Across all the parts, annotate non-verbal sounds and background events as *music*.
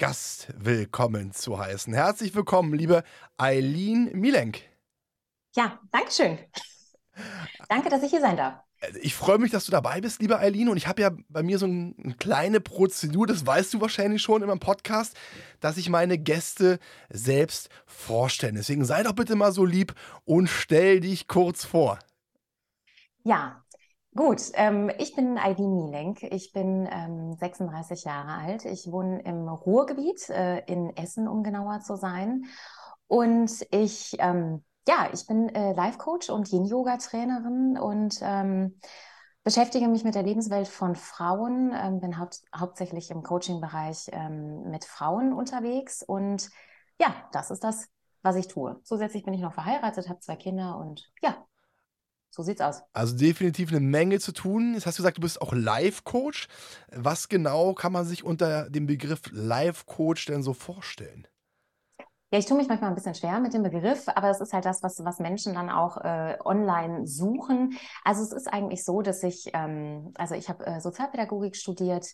Gast willkommen zu heißen. Herzlich willkommen, liebe Eileen Milenk. Ja, danke schön. Danke, dass ich hier sein darf. Also, ich freue mich, dass du dabei bist, liebe Eileen. Und ich habe ja bei mir so ein, eine kleine Prozedur, das weißt du wahrscheinlich schon in meinem Podcast, dass ich meine Gäste selbst vorstelle. Deswegen sei doch bitte mal so lieb und stell dich kurz vor. Ja, Gut, ähm, ich bin Eileen Mielenk. Ich bin ähm, 36 Jahre alt. Ich wohne im Ruhrgebiet, äh, in Essen, um genauer zu sein. Und ich, ähm, ja, ich bin äh, Life-Coach und Yin-Yoga-Trainerin und ähm, beschäftige mich mit der Lebenswelt von Frauen, ähm, bin haupt hauptsächlich im Coaching-Bereich ähm, mit Frauen unterwegs. Und ja, das ist das, was ich tue. Zusätzlich bin ich noch verheiratet, habe zwei Kinder und ja, so sieht's aus. Also definitiv eine Menge zu tun. Jetzt hast du gesagt, du bist auch Life-Coach. Was genau kann man sich unter dem Begriff Life-Coach denn so vorstellen? Ja, ich tue mich manchmal ein bisschen schwer mit dem Begriff, aber es ist halt das, was, was Menschen dann auch äh, online suchen. Also es ist eigentlich so, dass ich, ähm, also ich habe äh, Sozialpädagogik studiert,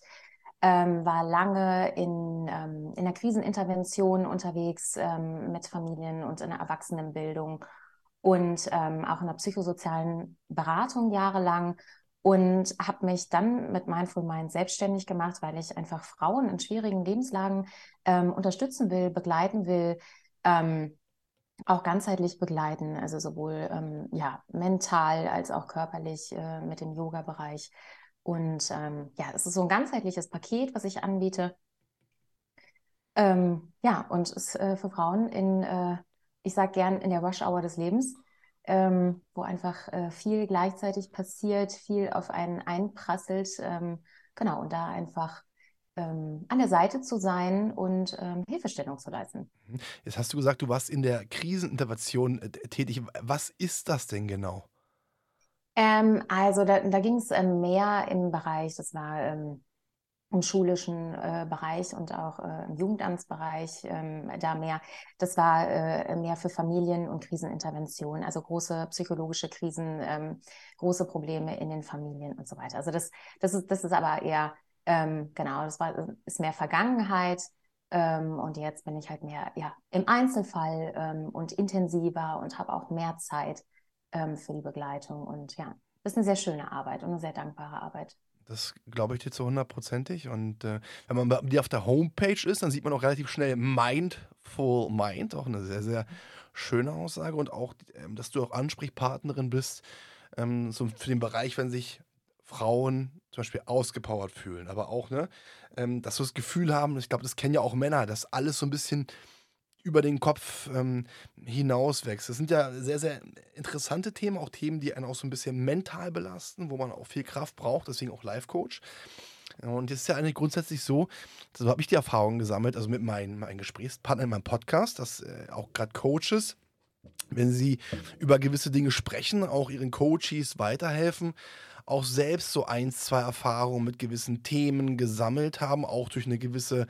ähm, war lange in, ähm, in der Krisenintervention unterwegs ähm, mit Familien und in der Erwachsenenbildung und ähm, auch in der psychosozialen Beratung jahrelang und habe mich dann mit Mindful Mind selbstständig gemacht, weil ich einfach Frauen in schwierigen Lebenslagen ähm, unterstützen will, begleiten will, ähm, auch ganzheitlich begleiten, also sowohl ähm, ja, mental als auch körperlich äh, mit dem Yoga-Bereich. Und ähm, ja, es ist so ein ganzheitliches Paket, was ich anbiete. Ähm, ja, und es äh, für Frauen in äh, ich sage gern in der Rush-Hour des Lebens, ähm, wo einfach äh, viel gleichzeitig passiert, viel auf einen einprasselt. Ähm, genau, und da einfach ähm, an der Seite zu sein und ähm, Hilfestellung zu leisten. Mhm. Jetzt hast du gesagt, du warst in der Krisenintervention äh, tätig. Was ist das denn genau? Ähm, also da, da ging es ähm, mehr im Bereich, das war ähm, im schulischen äh, Bereich und auch äh, im Jugendamtsbereich ähm, da mehr. Das war äh, mehr für Familien und Krisenintervention, also große psychologische Krisen, ähm, große Probleme in den Familien und so weiter. Also das, das ist, das ist aber eher ähm, genau, das war ist mehr Vergangenheit. Ähm, und jetzt bin ich halt mehr ja im Einzelfall ähm, und intensiver und habe auch mehr Zeit ähm, für die Begleitung und ja, das ist eine sehr schöne Arbeit und eine sehr dankbare Arbeit. Das glaube ich dir zu hundertprozentig. Und äh, wenn man bei dir auf der Homepage ist, dann sieht man auch relativ schnell Mindful Mind, auch eine sehr, sehr schöne Aussage. Und auch, ähm, dass du auch Ansprechpartnerin bist, ähm, so für den Bereich, wenn sich Frauen zum Beispiel ausgepowert fühlen, aber auch, ne, ähm, dass sie das Gefühl haben, ich glaube, das kennen ja auch Männer, dass alles so ein bisschen über den Kopf ähm, hinauswächst. Das sind ja sehr, sehr interessante Themen, auch Themen, die einen auch so ein bisschen mental belasten, wo man auch viel Kraft braucht, deswegen auch Life-Coach. Und jetzt ist ja eigentlich grundsätzlich so, so habe ich die Erfahrung gesammelt, also mit meinen, meinen Gesprächspartnern in meinem Podcast, dass äh, auch gerade Coaches, wenn sie über gewisse Dinge sprechen, auch ihren Coaches weiterhelfen, auch selbst so ein, zwei Erfahrungen mit gewissen Themen gesammelt haben, auch durch eine gewisse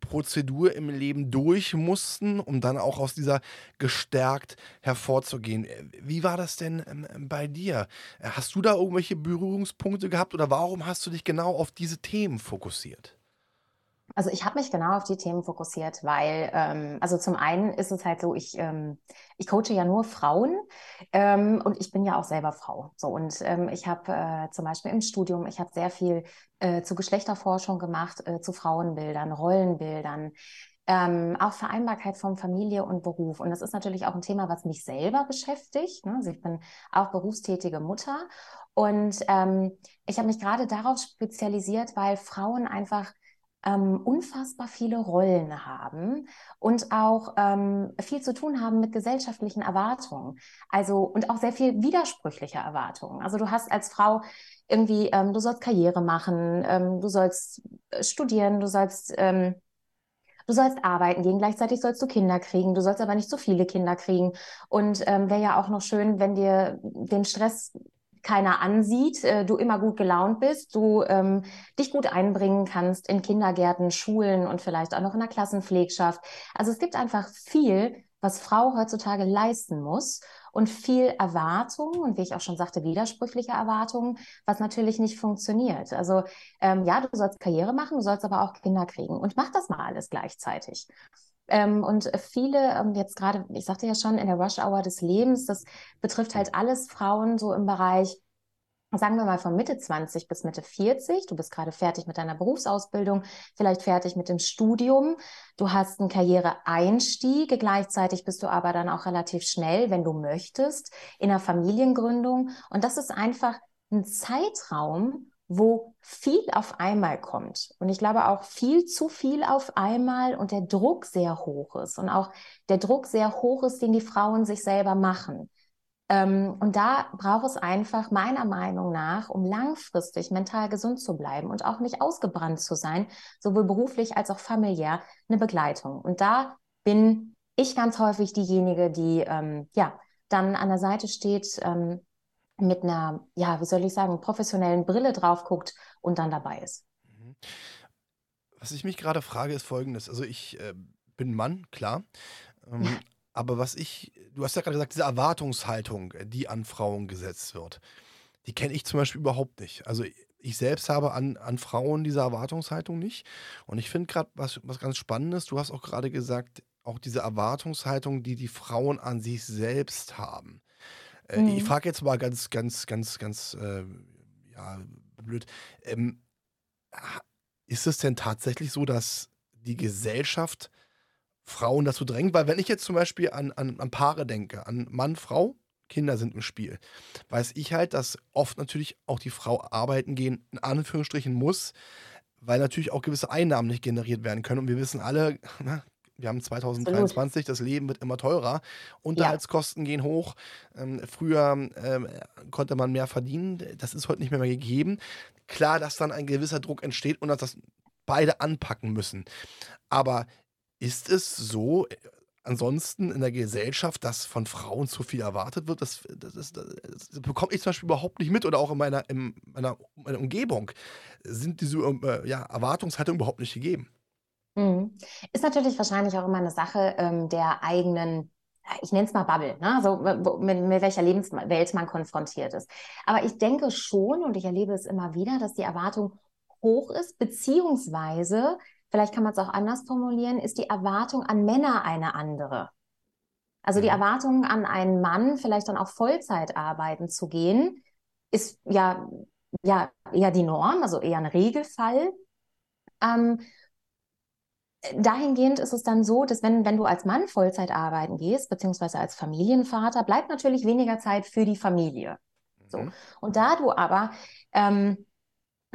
Prozedur im Leben durch mussten, um dann auch aus dieser gestärkt hervorzugehen. Äh, wie war das denn ähm, bei dir? Äh, hast du da irgendwelche Berührungspunkte gehabt oder warum hast du dich genau auf diese Themen fokussiert? Also ich habe mich genau auf die Themen fokussiert, weil, ähm, also zum einen ist es halt so, ich, ähm, ich coache ja nur Frauen ähm, und ich bin ja auch selber Frau. So und ähm, ich habe äh, zum Beispiel im Studium, ich habe sehr viel äh, zu Geschlechterforschung gemacht, äh, zu Frauenbildern, Rollenbildern. Ähm, auch Vereinbarkeit von Familie und Beruf. Und das ist natürlich auch ein Thema, was mich selber beschäftigt. Ne? Also ich bin auch berufstätige Mutter. Und ähm, ich habe mich gerade darauf spezialisiert, weil Frauen einfach ähm, unfassbar viele Rollen haben und auch ähm, viel zu tun haben mit gesellschaftlichen Erwartungen. Also und auch sehr viel widersprüchliche Erwartungen. Also du hast als Frau irgendwie, ähm, du sollst Karriere machen, ähm, du sollst äh, studieren, du sollst ähm, du sollst arbeiten gehen, gleichzeitig sollst du Kinder kriegen, du sollst aber nicht so viele Kinder kriegen. Und ähm, wäre ja auch noch schön, wenn dir den Stress keiner ansieht, äh, du immer gut gelaunt bist, du ähm, dich gut einbringen kannst in Kindergärten, Schulen und vielleicht auch noch in der Klassenpflegschaft. Also es gibt einfach viel, was Frau heutzutage leisten muss und viel Erwartung und wie ich auch schon sagte, widersprüchliche Erwartungen, was natürlich nicht funktioniert. Also ähm, ja, du sollst Karriere machen, du sollst aber auch Kinder kriegen und mach das mal alles gleichzeitig. Ähm, und viele, ähm, jetzt gerade, ich sagte ja schon, in der Rush Hour des Lebens, das betrifft halt alles Frauen so im Bereich sagen wir mal von Mitte 20 bis Mitte 40, du bist gerade fertig mit deiner Berufsausbildung, vielleicht fertig mit dem Studium, du hast einen Karriereeinstieg, gleichzeitig bist du aber dann auch relativ schnell, wenn du möchtest, in der Familiengründung. Und das ist einfach ein Zeitraum, wo viel auf einmal kommt. Und ich glaube auch viel zu viel auf einmal und der Druck sehr hoch ist und auch der Druck sehr hoch ist, den die Frauen sich selber machen. Ähm, und da braucht es einfach meiner Meinung nach, um langfristig mental gesund zu bleiben und auch nicht ausgebrannt zu sein, sowohl beruflich als auch familiär, eine Begleitung. Und da bin ich ganz häufig diejenige, die ähm, ja dann an der Seite steht, ähm, mit einer, ja, wie soll ich sagen, professionellen Brille drauf guckt und dann dabei ist. Mhm. Was ich mich gerade frage, ist folgendes. Also ich äh, bin Mann, klar. Ähm, ja. Aber was ich, du hast ja gerade gesagt, diese Erwartungshaltung, die an Frauen gesetzt wird, die kenne ich zum Beispiel überhaupt nicht. Also ich selbst habe an, an Frauen diese Erwartungshaltung nicht. Und ich finde gerade was, was ganz Spannendes, du hast auch gerade gesagt, auch diese Erwartungshaltung, die die Frauen an sich selbst haben. Äh, mhm. Ich frage jetzt mal ganz, ganz, ganz, ganz, äh, ja, blöd. Ähm, ist es denn tatsächlich so, dass die Gesellschaft Frauen dazu drängt, weil wenn ich jetzt zum Beispiel an, an, an Paare denke, an Mann, Frau, Kinder sind im Spiel, weiß ich halt, dass oft natürlich auch die Frau arbeiten gehen, in Anführungsstrichen muss, weil natürlich auch gewisse Einnahmen nicht generiert werden können. Und wir wissen alle, *laughs* na, wir haben 2023, Absolut. das Leben wird immer teurer, Unterhaltskosten ja. gehen hoch. Ähm, früher ähm, konnte man mehr verdienen, das ist heute nicht mehr, mehr gegeben. Klar, dass dann ein gewisser Druck entsteht und dass das beide anpacken müssen. Aber ist es so äh, ansonsten in der Gesellschaft, dass von Frauen zu viel erwartet wird? Das, das, das, das bekomme ich zum Beispiel überhaupt nicht mit oder auch in meiner, in meiner, meiner Umgebung sind diese äh, ja, Erwartungshaltung überhaupt nicht gegeben. Mhm. Ist natürlich wahrscheinlich auch immer eine Sache ähm, der eigenen ich nenne es mal Bubble, ne? also mit, mit welcher Lebenswelt man konfrontiert ist. Aber ich denke schon und ich erlebe es immer wieder, dass die Erwartung hoch ist, beziehungsweise vielleicht kann man es auch anders formulieren, ist die Erwartung an Männer eine andere. Also die mhm. Erwartung an einen Mann, vielleicht dann auch Vollzeit arbeiten zu gehen, ist ja, ja eher die Norm, also eher ein Regelfall. Ähm, dahingehend ist es dann so, dass wenn, wenn du als Mann Vollzeit arbeiten gehst, beziehungsweise als Familienvater, bleibt natürlich weniger Zeit für die Familie. So. Mhm. Und da du aber ähm,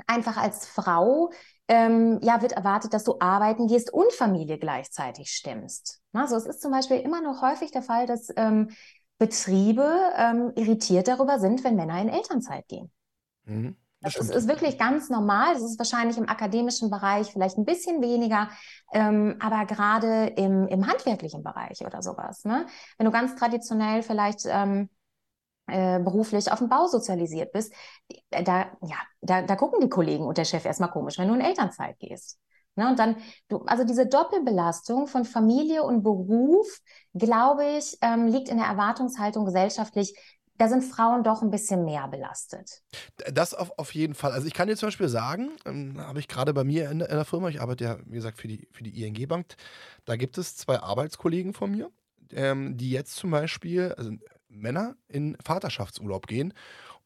einfach als Frau ähm, ja, wird erwartet, dass du arbeiten gehst und Familie gleichzeitig stemmst. Also es ist zum Beispiel immer noch häufig der Fall, dass ähm, Betriebe ähm, irritiert darüber sind, wenn Männer in Elternzeit gehen. Mhm. Das, das ist, ist, wirklich ganz normal. Das ist wahrscheinlich im akademischen Bereich vielleicht ein bisschen weniger, ähm, aber gerade im, im handwerklichen Bereich oder sowas. Ne? Wenn du ganz traditionell vielleicht ähm, äh, beruflich auf dem Bau sozialisiert bist, äh, da, ja, da, da gucken die Kollegen und der Chef erstmal komisch, wenn du in Elternzeit gehst. Ne, und dann, du, also diese Doppelbelastung von Familie und Beruf, glaube ich, ähm, liegt in der Erwartungshaltung gesellschaftlich. Da sind Frauen doch ein bisschen mehr belastet. Das auf, auf jeden Fall. Also ich kann dir zum Beispiel sagen, ähm, habe ich gerade bei mir in, in, der Firma, ich arbeite ja, wie gesagt, für die, für die ING Bank, da gibt es zwei Arbeitskollegen von mir, ähm, die jetzt zum Beispiel, also Männer in Vaterschaftsurlaub gehen,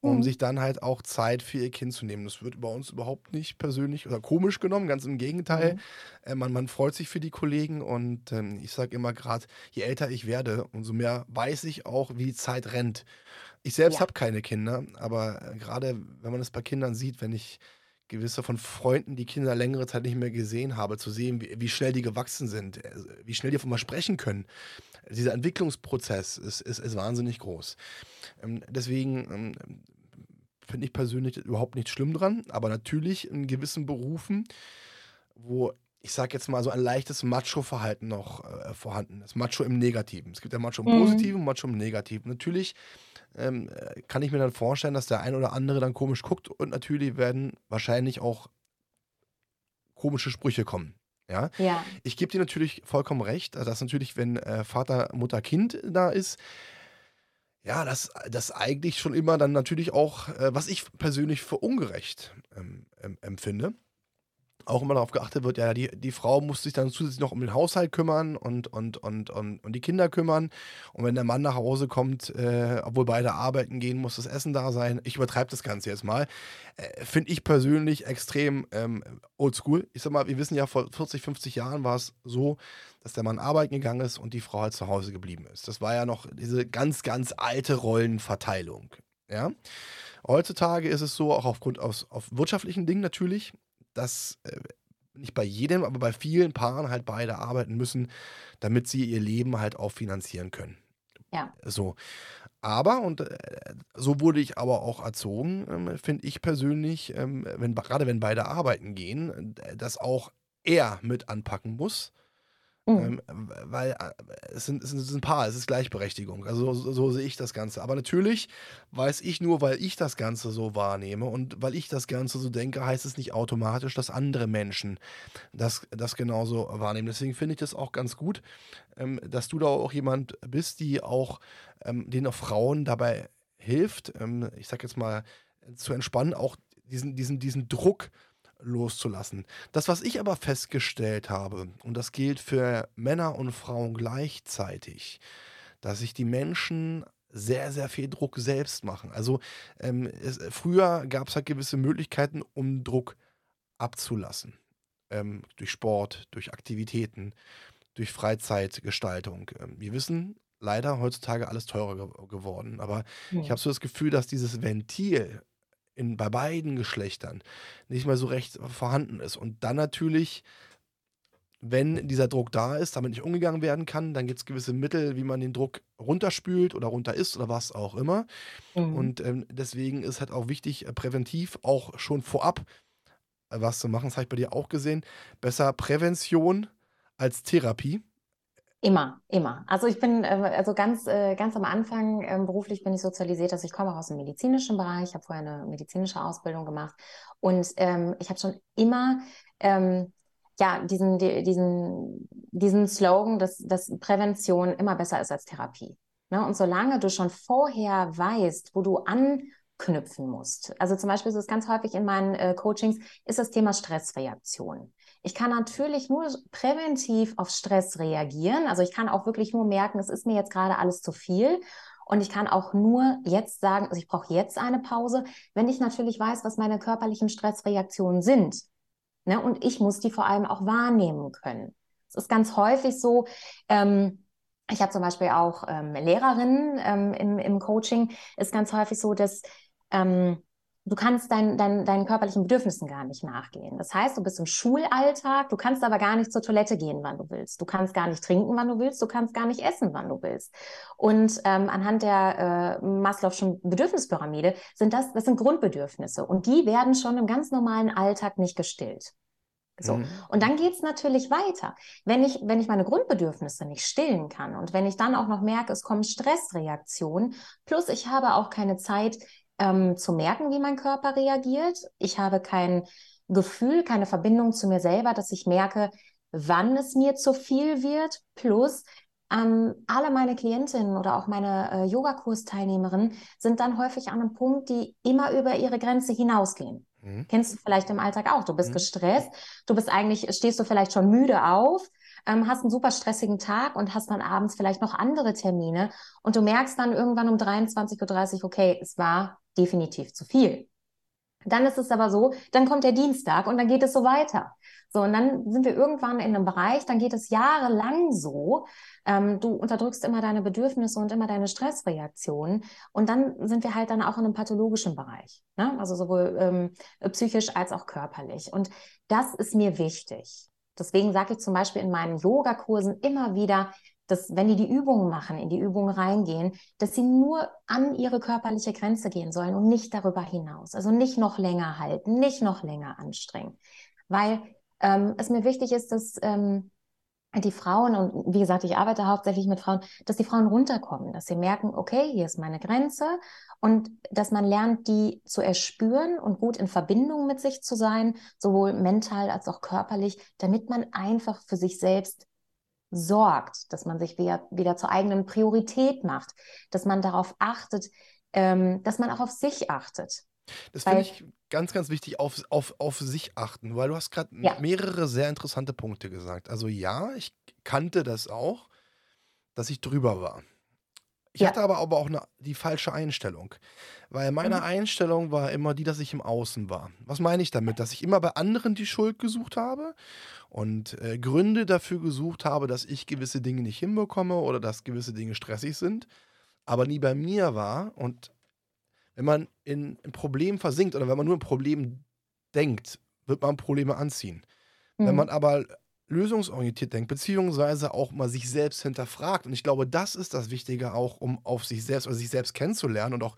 um mhm. sich dann halt auch Zeit für ihr Kind zu nehmen. Das wird bei uns überhaupt nicht persönlich oder komisch genommen, ganz im Gegenteil. Mhm. Äh, man, man freut sich für die Kollegen und ähm, ich sage immer gerade, je älter ich werde, umso mehr weiß ich auch, wie die Zeit rennt. Ich selbst ja. habe keine Kinder, aber äh, gerade wenn man es bei Kindern sieht, wenn ich gewisse von Freunden, die Kinder längere Zeit nicht mehr gesehen habe, zu sehen, wie, wie schnell die gewachsen sind, äh, wie schnell die von mal sprechen können. Dieser Entwicklungsprozess ist, ist, ist wahnsinnig groß. Ähm, deswegen ähm, finde ich persönlich überhaupt nicht schlimm dran, aber natürlich in gewissen Berufen, wo ich sag jetzt mal, so ein leichtes Macho-Verhalten noch äh, vorhanden ist. Macho im Negativen. Es gibt ja Macho im mhm. Positiven und Macho im Negativen. Natürlich ähm, äh, kann ich mir dann vorstellen, dass der ein oder andere dann komisch guckt und natürlich werden wahrscheinlich auch komische Sprüche kommen. Ja. ja. Ich gebe dir natürlich vollkommen recht, dass natürlich, wenn äh, Vater, Mutter, Kind da ist, ja, das, das eigentlich schon immer dann natürlich auch, äh, was ich persönlich für ungerecht ähm, empfinde auch immer darauf geachtet wird, ja, die, die Frau muss sich dann zusätzlich noch um den Haushalt kümmern und, und, und, und, und die Kinder kümmern. Und wenn der Mann nach Hause kommt, äh, obwohl beide arbeiten gehen, muss das Essen da sein. Ich übertreibe das Ganze jetzt mal. Äh, Finde ich persönlich extrem ähm, oldschool. Ich sag mal, wir wissen ja, vor 40, 50 Jahren war es so, dass der Mann arbeiten gegangen ist und die Frau halt zu Hause geblieben ist. Das war ja noch diese ganz, ganz alte Rollenverteilung. Ja. Heutzutage ist es so, auch aufgrund aus auf wirtschaftlichen Dingen natürlich, dass äh, nicht bei jedem, aber bei vielen Paaren halt beide arbeiten müssen, damit sie ihr Leben halt auch finanzieren können. Ja. So. Aber, und äh, so wurde ich aber auch erzogen, ähm, finde ich persönlich, ähm, wenn, gerade wenn beide arbeiten gehen, äh, dass auch er mit anpacken muss Mhm. Ähm, weil äh, es, sind, es ist ein Paar, es ist Gleichberechtigung. Also so, so, sehe ich das Ganze. Aber natürlich weiß ich nur, weil ich das Ganze so wahrnehme und weil ich das Ganze so denke, heißt es nicht automatisch, dass andere Menschen das, das genauso wahrnehmen. Deswegen finde ich das auch ganz gut, ähm, dass du da auch jemand bist, die auch ähm, den auch Frauen dabei hilft, ähm, ich sag jetzt mal, zu entspannen, auch diesen, diesen, diesen Druck loszulassen. Das, was ich aber festgestellt habe, und das gilt für Männer und Frauen gleichzeitig, dass sich die Menschen sehr, sehr viel Druck selbst machen. Also ähm, es, früher gab es halt gewisse Möglichkeiten, um Druck abzulassen. Ähm, durch Sport, durch Aktivitäten, durch Freizeitgestaltung. Ähm, wir wissen leider heutzutage alles teurer ge geworden. Aber ja. ich habe so das Gefühl, dass dieses Ventil in, bei beiden Geschlechtern nicht mehr so recht vorhanden ist. Und dann natürlich, wenn dieser Druck da ist, damit nicht umgegangen werden kann, dann gibt es gewisse Mittel, wie man den Druck runterspült oder runter ist oder was auch immer. Mhm. Und ähm, deswegen ist halt auch wichtig, äh, präventiv auch schon vorab äh, was zu machen. Das habe ich bei dir auch gesehen. Besser Prävention als Therapie. Immer, immer. Also ich bin, äh, also ganz, äh, ganz am Anfang ähm, beruflich bin ich sozialisiert, dass ich komme aus dem medizinischen Bereich, ich habe vorher eine medizinische Ausbildung gemacht und ähm, ich habe schon immer ähm, ja, diesen, diesen, diesen Slogan, dass, dass Prävention immer besser ist als Therapie. Ne? Und solange du schon vorher weißt, wo du anknüpfen musst, also zum Beispiel ist es ganz häufig in meinen äh, Coachings, ist das Thema Stressreaktion. Ich kann natürlich nur präventiv auf Stress reagieren. Also ich kann auch wirklich nur merken, es ist mir jetzt gerade alles zu viel. Und ich kann auch nur jetzt sagen, also ich brauche jetzt eine Pause, wenn ich natürlich weiß, was meine körperlichen Stressreaktionen sind. Ne? Und ich muss die vor allem auch wahrnehmen können. Es ist ganz häufig so, ähm, ich habe zum Beispiel auch ähm, Lehrerinnen ähm, im, im Coaching, ist ganz häufig so, dass ähm, du kannst dein, dein, deinen körperlichen Bedürfnissen gar nicht nachgehen. Das heißt, du bist im Schulalltag, du kannst aber gar nicht zur Toilette gehen, wann du willst. Du kannst gar nicht trinken, wann du willst. Du kannst gar nicht essen, wann du willst. Und ähm, anhand der äh, Maslow'schen Bedürfnispyramide sind das, das sind Grundbedürfnisse. Und die werden schon im ganz normalen Alltag nicht gestillt. So. Mhm. Und dann geht's natürlich weiter. Wenn ich, wenn ich meine Grundbedürfnisse nicht stillen kann und wenn ich dann auch noch merke, es kommen Stressreaktionen, plus ich habe auch keine Zeit, ähm, zu merken, wie mein Körper reagiert. Ich habe kein Gefühl, keine Verbindung zu mir selber, dass ich merke, wann es mir zu viel wird. Plus, ähm, alle meine Klientinnen oder auch meine äh, Yogakursteilnehmerinnen sind dann häufig an einem Punkt, die immer über ihre Grenze hinausgehen. Mhm. Kennst du vielleicht im Alltag auch. Du bist mhm. gestresst, du bist eigentlich, stehst du vielleicht schon müde auf, ähm, hast einen super stressigen Tag und hast dann abends vielleicht noch andere Termine und du merkst dann irgendwann um 23.30 Uhr, okay, es war definitiv zu viel. Dann ist es aber so, dann kommt der Dienstag und dann geht es so weiter. So, und dann sind wir irgendwann in einem Bereich, dann geht es jahrelang so. Ähm, du unterdrückst immer deine Bedürfnisse und immer deine Stressreaktionen. Und dann sind wir halt dann auch in einem pathologischen Bereich. Ne? Also sowohl ähm, psychisch als auch körperlich. Und das ist mir wichtig. Deswegen sage ich zum Beispiel in meinen Yogakursen immer wieder, dass wenn die die Übungen machen, in die Übungen reingehen, dass sie nur an ihre körperliche Grenze gehen sollen und nicht darüber hinaus. Also nicht noch länger halten, nicht noch länger anstrengen. Weil ähm, es mir wichtig ist, dass ähm, die Frauen, und wie gesagt, ich arbeite hauptsächlich mit Frauen, dass die Frauen runterkommen, dass sie merken, okay, hier ist meine Grenze und dass man lernt, die zu erspüren und gut in Verbindung mit sich zu sein, sowohl mental als auch körperlich, damit man einfach für sich selbst sorgt, dass man sich wieder, wieder zur eigenen Priorität macht, dass man darauf achtet, ähm, dass man auch auf sich achtet. Das finde ich ganz, ganz wichtig, auf, auf, auf sich achten, weil du hast gerade Ja. mehrere sehr interessante Punkte gesagt. Also ja, ich kannte das auch, dass ich drüber war. Ich Ja. hatte aber, aber auch 'ne die falsche Einstellung, weil meine Mhm. Einstellung war immer die, dass ich im Außen war. Was meine ich damit? Dass ich immer bei anderen die Schuld gesucht habe und, äh, Gründe dafür gesucht habe, dass ich gewisse Dinge nicht hinbekomme oder dass gewisse Dinge stressig sind, aber nie bei mir war und wenn man in 'n Problem versinkt oder wenn man nur 'n Problem denkt, wird man Probleme anziehen. Wenn Mhm. man aber lösungsorientiert denkt, beziehungsweise auch mal sich selbst hinterfragt und ich glaube, das ist das Wichtige auch, um auf sich selbst oder sich selbst kennenzulernen und auch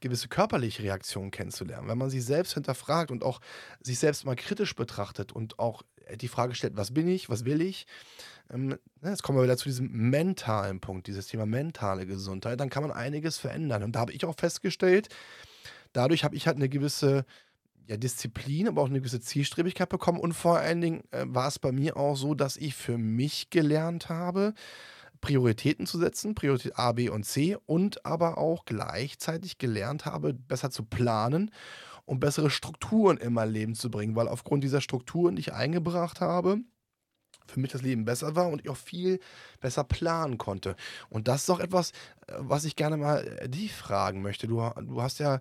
gewisse körperliche Reaktionen kennenzulernen. Wenn man sich selbst hinterfragt und auch sich selbst mal kritisch betrachtet und auch, die Frage stellt: „Was bin ich? Was will ich?“ Ähm, ne, jetzt kommen wir wieder zu diesem mentalen Punkt, dieses Thema mentale Gesundheit, dann kann man einiges verändern. Und da habe ich auch festgestellt, dadurch habe ich halt 'ne gewisse, ja, Disziplin, aber auch 'ne gewisse Zielstrebigkeit bekommen und vor allen Dingen, äh, war es bei mir auch so, dass ich für mich gelernt habe, Prioritäten zu setzen, Priorität A, B und C und aber auch gleichzeitig gelernt habe, besser zu planen und bessere Strukturen in mein Leben zu bringen, weil aufgrund dieser Strukturen, die ich eingebracht habe, für mich das Leben besser war und ich auch viel besser planen konnte. Und das ist auch etwas, äh, was ich gerne mal, äh, dich fragen möchte. Du du hast ja,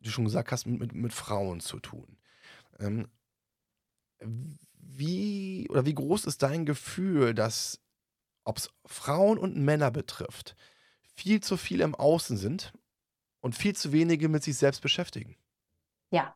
du schon gesagt hast, mit mit Frauen zu tun. Ähm wie oder wie groß ist dein Gefühl, dass, ob's Frauen und Männer betrifft, viel zu viel im Außen sind und viel zu wenige mit sich selbst beschäftigen? Ja.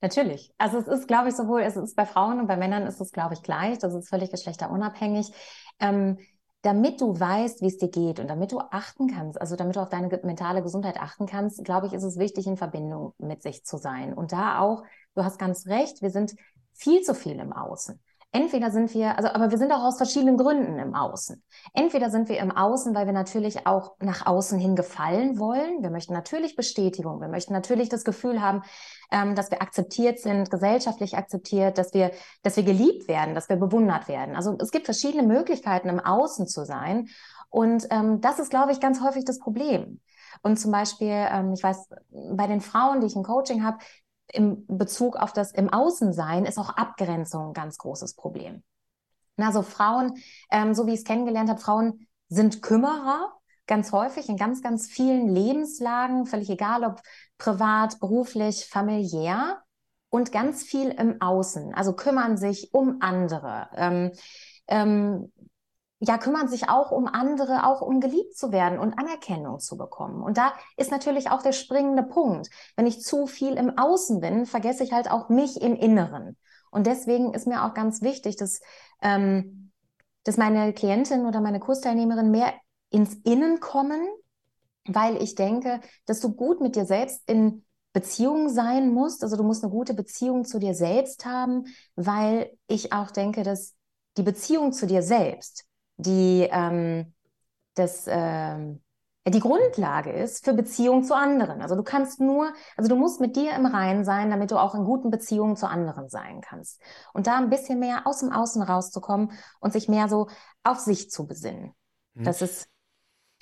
Natürlich. Also, es ist, glaube ich, sowohl es ist bei Frauen und bei Männern ist es, glaube ich, gleich. Das ist völlig geschlechterunabhängig. Ähm, damit du weißt, wie's dir geht und damit du achten kannst, also damit du auf deine mentale Gesundheit achten kannst, glaube ich, ist es wichtig, in Verbindung mit sich zu sein. Und da auch du hast ganz recht, wir sind viel zu viel im Außen. Entweder sind wir also, aber wir sind auch aus verschiedenen Gründen im Außen. Entweder sind wir im Außen, weil wir natürlich auch nach außen hin gefallen wollen. Wir möchten natürlich Bestätigung. Wir möchten natürlich das Gefühl haben, ähm, dass wir akzeptiert sind, gesellschaftlich akzeptiert, dass wir dass wir geliebt werden, dass wir bewundert werden. Also, es gibt verschiedene Möglichkeiten, im Außen zu sein. Und, ähm, das ist, glaube ich, ganz häufig das Problem. Und zum Beispiel, ähm, ich weiß, bei den Frauen, die ich im Coaching habe, im Bezug auf das im Außensein ist auch Abgrenzung 'n ganz großes Problem. Na, so Frauen, ähm, so wie ich's kennengelernt habe, Frauen sind Kümmerer, ganz häufig in ganz, ganz vielen Lebenslagen, völlig egal, ob privat, beruflich, familiär und ganz viel im Außen. Also, kümmern sich um andere, ähm, ähm, ja, kümmern sich auch um andere, auch um geliebt zu werden und Anerkennung zu bekommen. Und da ist natürlich auch der springende Punkt. Wenn ich zu viel im Außen bin, vergesse ich halt auch mich im Inneren. Und deswegen ist mir auch ganz wichtig, dass, ähm, dass meine Klientin oder meine Kursteilnehmerin mehr ins Innen kommen, weil ich denke, dass du gut mit dir selbst in Beziehung sein musst. Also, du musst 'ne gute Beziehung zu dir selbst haben, weil ich auch denke, dass die Beziehung zu dir selbst, die, ähm, das, ähm die Grundlage ist für Beziehung zu anderen. Also, du kannst nur also, du musst mit dir im Reinen sein, damit du auch in guten Beziehungen zu anderen sein kannst. Und da 'n bisschen mehr aus'm Außen rauszukommen und sich mehr so auf sich zu besinnen. Mhm. Das ist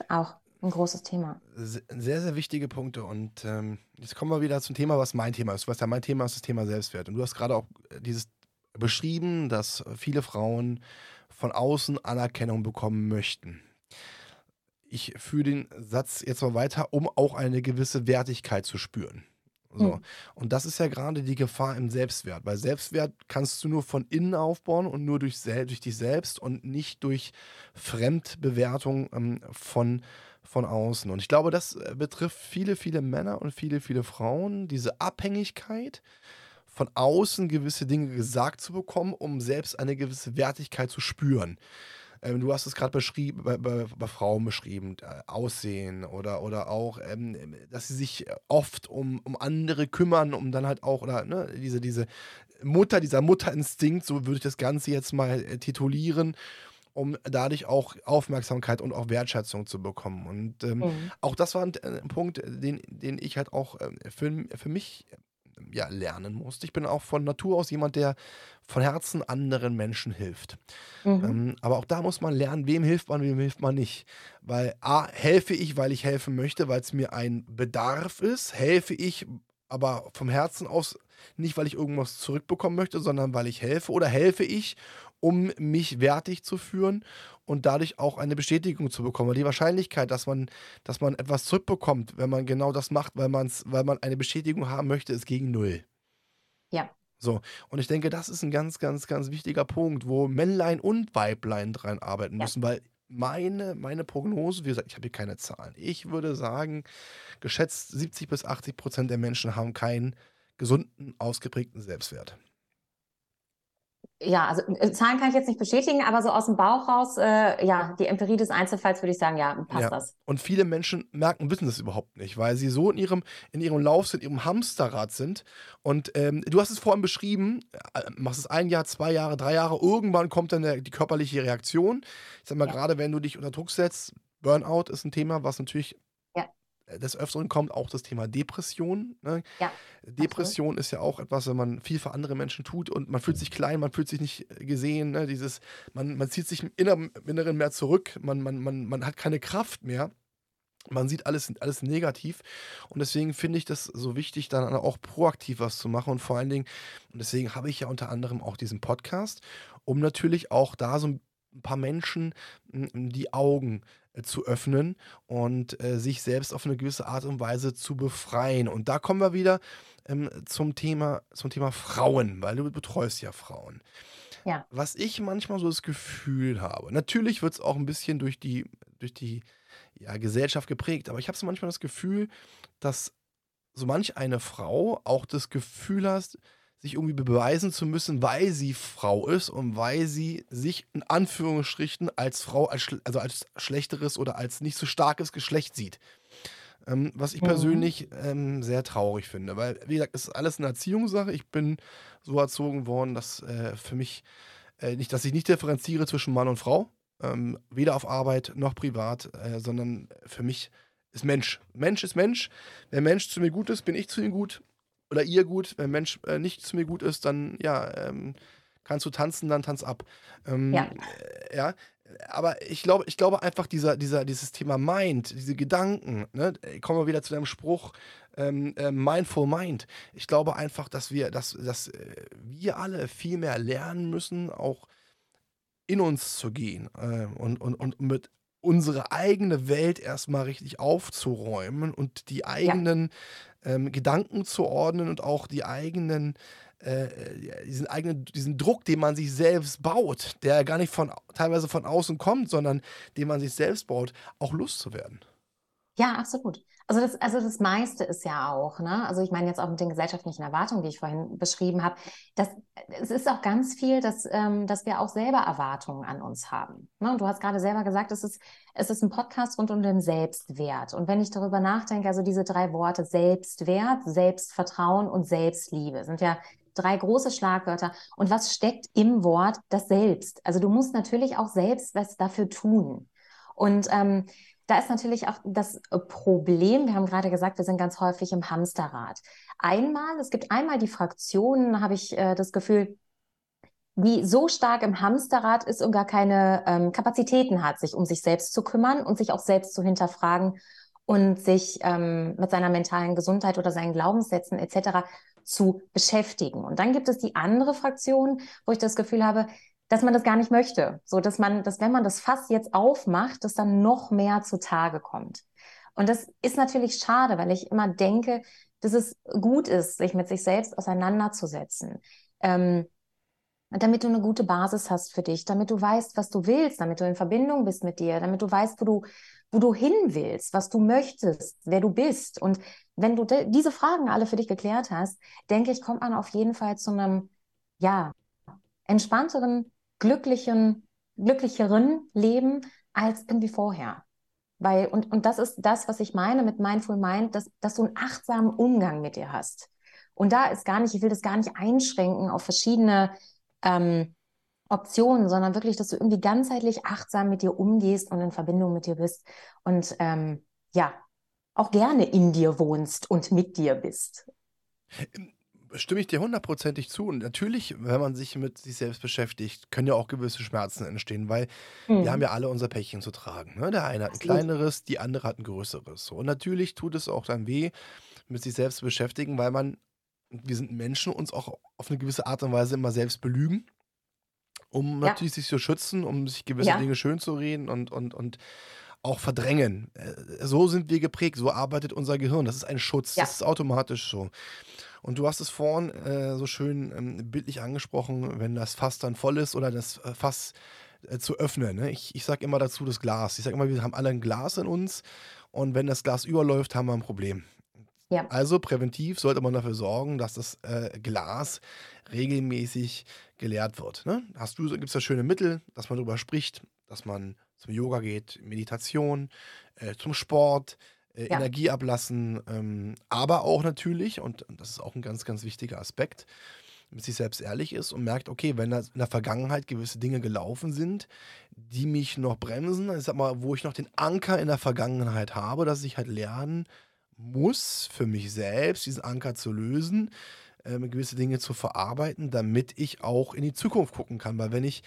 auch 'n großes Thema. Se sehr, sehr wichtige Punkte und, ähm, jetzt kommen wir wieder zum Thema, was mein Thema ist. Was ja mein Thema ist, das Thema Selbstwert. Und du hast grade auch, äh, dieses beschrieben, dass viele Frauen von außen Anerkennung bekommen möchten. Ich führe den Satz jetzt mal weiter, um auch eine gewisse Wertigkeit zu spüren. So. Mhm. Und das ist ja grade die Gefahr im Selbstwert, weil Selbstwert kannst du nur von innen aufbauen und nur durch durch dich selbst und nicht durch Fremdbewertung, ähm, von von außen. Und ich glaube, das, äh, betrifft viele, viele Männer und viele, viele Frauen, diese Abhängigkeit, von außen gewisse Dinge gesagt zu bekommen, um selbst eine gewisse Wertigkeit zu spüren. Ähm, du hast es beschrieben bei bei bei Frauen beschrieben, äh, Aussehen oder oder auch, ähm, dass sie sich oft um um andere kümmern, um dann halt auch oder, ne, diese diese Mutter, dieser Mutterinstinkt, so würde ich das Ganze jetzt mal äh, titulieren, um dadurch auch Aufmerksamkeit und auch Wertschätzung zu bekommen. Und ähm, mhm. auch das war ein, äh, ein, Punkt, den, den ich halt auch äh, für, für mich ja, lernen musste. Ich bin auch von Natur aus jemand, der von Herzen anderen Menschen hilft. Mhm. Ähm, aber auch da muss man lernen, wem hilft man, wem hilft man nicht. Weil A, helfe ich, weil ich helfen möchte, weil es mir ein Bedarf ist, helfe ich aber vom Herzen aus nicht, weil ich irgendwas zurückbekommen möchte, sondern weil ich helfe oder helfe ich, um mich wertig zu führen und dadurch auch eine Bestätigung zu bekommen. die Wahrscheinlichkeit, dass man, dass man etwas zurückbekommt, wenn man genau das macht, weil, man's, weil man eine Bestätigung haben möchte, ist gegen null. Ja. So, und ich denke, das ist ein ganz, ganz, ganz wichtiger Punkt, wo Männlein und Weiblein dran arbeiten ja. müssen, weil meine, meine Prognose, wie gesagt, ich habe hier keine Zahlen. Ich würde sagen, geschätzt 70 bis 80 Prozent der Menschen haben keinen gesunden, ausgeprägten Selbstwert ja, also äh, Zahlen kann ich jetzt nicht bestätigen, aber so aus dem Bauch raus, äh, ja, die Empirie des Einzelfalls würde ich sagen, ja, passt ja. das. Und viele Menschen merken, wissen das überhaupt nicht, weil sie so in ihrem, in ihrem Lauf sind, in ihrem Hamsterrad sind. Und ähm, du hast es vorhin beschrieben, äh, machst es ein Jahr, zwei Jahre, drei Jahre, irgendwann kommt dann der, die körperliche Reaktion. Ich sag mal, ja. gerade wenn du dich unter Druck setzt, Burnout ist ein Thema, was natürlich des Öfteren kommt auch das Thema Depression. Ne? Ja, Depression absolut. ist ja auch etwas, wenn man viel für andere Menschen tut und man fühlt sich klein, man fühlt sich nicht gesehen. Ne? Dieses, man, man zieht sich im Inneren mehr zurück, man, man, man, man hat keine Kraft mehr. Man sieht alles, alles negativ und deswegen finde ich das so wichtig, dann auch proaktiv was zu machen und vor allen Dingen, und deswegen habe ich ja unter anderem auch diesen Podcast, um natürlich auch da so ein paar Menschen die Augen äh, zu öffnen und äh, sich selbst auf eine gewisse Art und Weise zu befreien. Und da kommen wir wieder ähm, zum, Thema, zum Thema Frauen, weil du betreust ja Frauen. Ja. Was ich manchmal so das Gefühl habe, natürlich wird es auch ein bisschen durch die, durch die ja, Gesellschaft geprägt, aber ich habe so manchmal das Gefühl, dass so manch eine Frau auch das Gefühl hast, sich irgendwie beweisen zu müssen, weil sie Frau ist und weil sie sich in Anführungsstrichen als Frau, als, also als schlechteres oder als nicht so starkes Geschlecht sieht. Ähm, was ich mhm. persönlich ähm, sehr traurig finde, weil, wie gesagt, es ist alles eine Erziehungssache. Ich bin so erzogen worden, dass äh, für mich äh, nicht, dass ich nicht differenziere zwischen Mann und Frau, ähm, weder auf Arbeit noch privat, äh, sondern für mich ist Mensch. Mensch ist Mensch. Wenn Mensch zu mir gut ist, bin ich zu ihm gut oder ihr gut. Wenn ein Mensch äh, nicht zu mir gut ist, dann ja, ähm, kannst du tanzen, dann tanz ab. Ähm, ja. Äh, ja. Aber ich glaube, ich glaube einfach, dieser, dieser, dieses Thema Mind, diese Gedanken, ne, kommen wir wieder zu deinem Spruch, ähm, äh, Mindful Mind. Ich glaube einfach, dass wir, dass, dass äh, wir alle viel mehr lernen müssen, auch in uns zu gehen äh, und, und, und mit unsere eigene Welt erstmal richtig aufzuräumen und die eigenen ja. ähm, Gedanken zu ordnen und auch die eigenen, äh, diesen eigenen, diesen Druck, den man sich selbst baut, der gar nicht von teilweise von außen kommt, sondern den man sich selbst baut, auch loszuwerden. Ja, absolut. Also das, also das meiste ist ja auch, ne? Also ich meine jetzt auch mit den gesellschaftlichen Erwartungen, die ich vorhin beschrieben habe, dass es ist auch ganz viel, dass, ähm, dass wir auch selber Erwartungen an uns haben. Ne? Und du hast gerade selber gesagt, es ist, es ist ein Podcast rund um den Selbstwert. Und wenn ich darüber nachdenke, also diese drei Worte Selbstwert, Selbstvertrauen und Selbstliebe sind ja drei große Schlagwörter. Und was steckt im Wort das Selbst? Also du musst natürlich auch selbst was dafür tun. Und ähm, da ist natürlich auch das äh, Problem, wir haben gerade gesagt, wir sind ganz häufig im Hamsterrad. Einmal, es gibt einmal die Fraktionen, habe ich äh, das Gefühl, die so stark im Hamsterrad ist und gar keine ähm, Kapazitäten hat, sich um sich selbst zu kümmern und sich auch selbst zu hinterfragen und sich ähm, mit seiner mentalen Gesundheit oder seinen Glaubenssätzen etc. zu beschäftigen. Und dann gibt es die andere Fraktion, wo ich das Gefühl habe, dass man das gar nicht möchte. So, dass man, dass wenn man das Fass jetzt aufmacht, dass dann noch mehr zutage kommt. Und das ist natürlich schade, weil ich immer denke, dass es gut ist, sich mit sich selbst auseinanderzusetzen. Ähm, damit du eine gute Basis hast für dich, damit du weißt, was du willst, damit du in Verbindung bist mit dir, damit du weißt, wo du, wo du hin willst, was du möchtest, wer du bist. Und wenn du diese Fragen alle für dich geklärt hast, denke ich, kommt man auf jeden Fall zu einem, ja, entspannteren, glücklichen, glücklicheren Leben als irgendwie vorher. Weil, und, und das ist das, was ich meine mit Mindful Mind, dass, dass du einen achtsamen Umgang mit dir hast. Und da ist gar nicht, ich will das gar nicht einschränken auf verschiedene ähm, Optionen, sondern wirklich, dass du irgendwie ganzheitlich achtsam mit dir umgehst und in Verbindung mit dir bist und ähm, ja, auch gerne in dir wohnst und mit dir bist. Stimme ich dir hundertprozentig zu. Und natürlich, wenn man sich mit sich selbst beschäftigt, können ja auch gewisse Schmerzen entstehen, weil mhm. wir haben ja alle unser Päckchen zu tragen. Ne? Der eine hat ein kleineres, die andere hat ein größeres. Und natürlich tut es auch dann weh, mit sich selbst zu beschäftigen, weil man, wir sind Menschen, uns auch auf eine gewisse Art und Weise immer selbst belügen um ja. natürlich sich zu schützen, um sich gewisse ja. Dinge schön zu reden und, und, und auch verdrängen. Äh, so sind wir geprägt, so arbeitet unser Gehirn. Das ist ein Schutz, ja. das ist automatisch so. Und du hast es vorhin äh, so schön ähm, bildlich angesprochen, wenn das Fass dann voll ist oder das äh, Fass äh, zu öffnen. Ne? Ich, ich sage immer dazu das Glas. Ich sage immer, wir haben alle ein Glas in uns und wenn das Glas überläuft, haben wir ein Problem. Ja. Also präventiv sollte man dafür sorgen, dass das äh, Glas regelmäßig geleert wird. Ne? Hast du, gibt es da schöne Mittel, dass man darüber spricht, dass man zum Yoga geht, Meditation, äh, zum Sport, äh, ja. Energie ablassen, ähm, aber auch natürlich, und das ist auch ein ganz, ganz wichtiger Aspekt, mit sich selbst ehrlich ist und merkt, okay, wenn da in der Vergangenheit gewisse Dinge gelaufen sind, die mich noch bremsen, ich sag mal, wo ich noch den Anker in der Vergangenheit habe, dass ich halt lernen muss, für mich selbst diesen Anker zu lösen, ähm, gewisse Dinge zu verarbeiten, damit ich auch in die Zukunft gucken kann. Weil wenn ich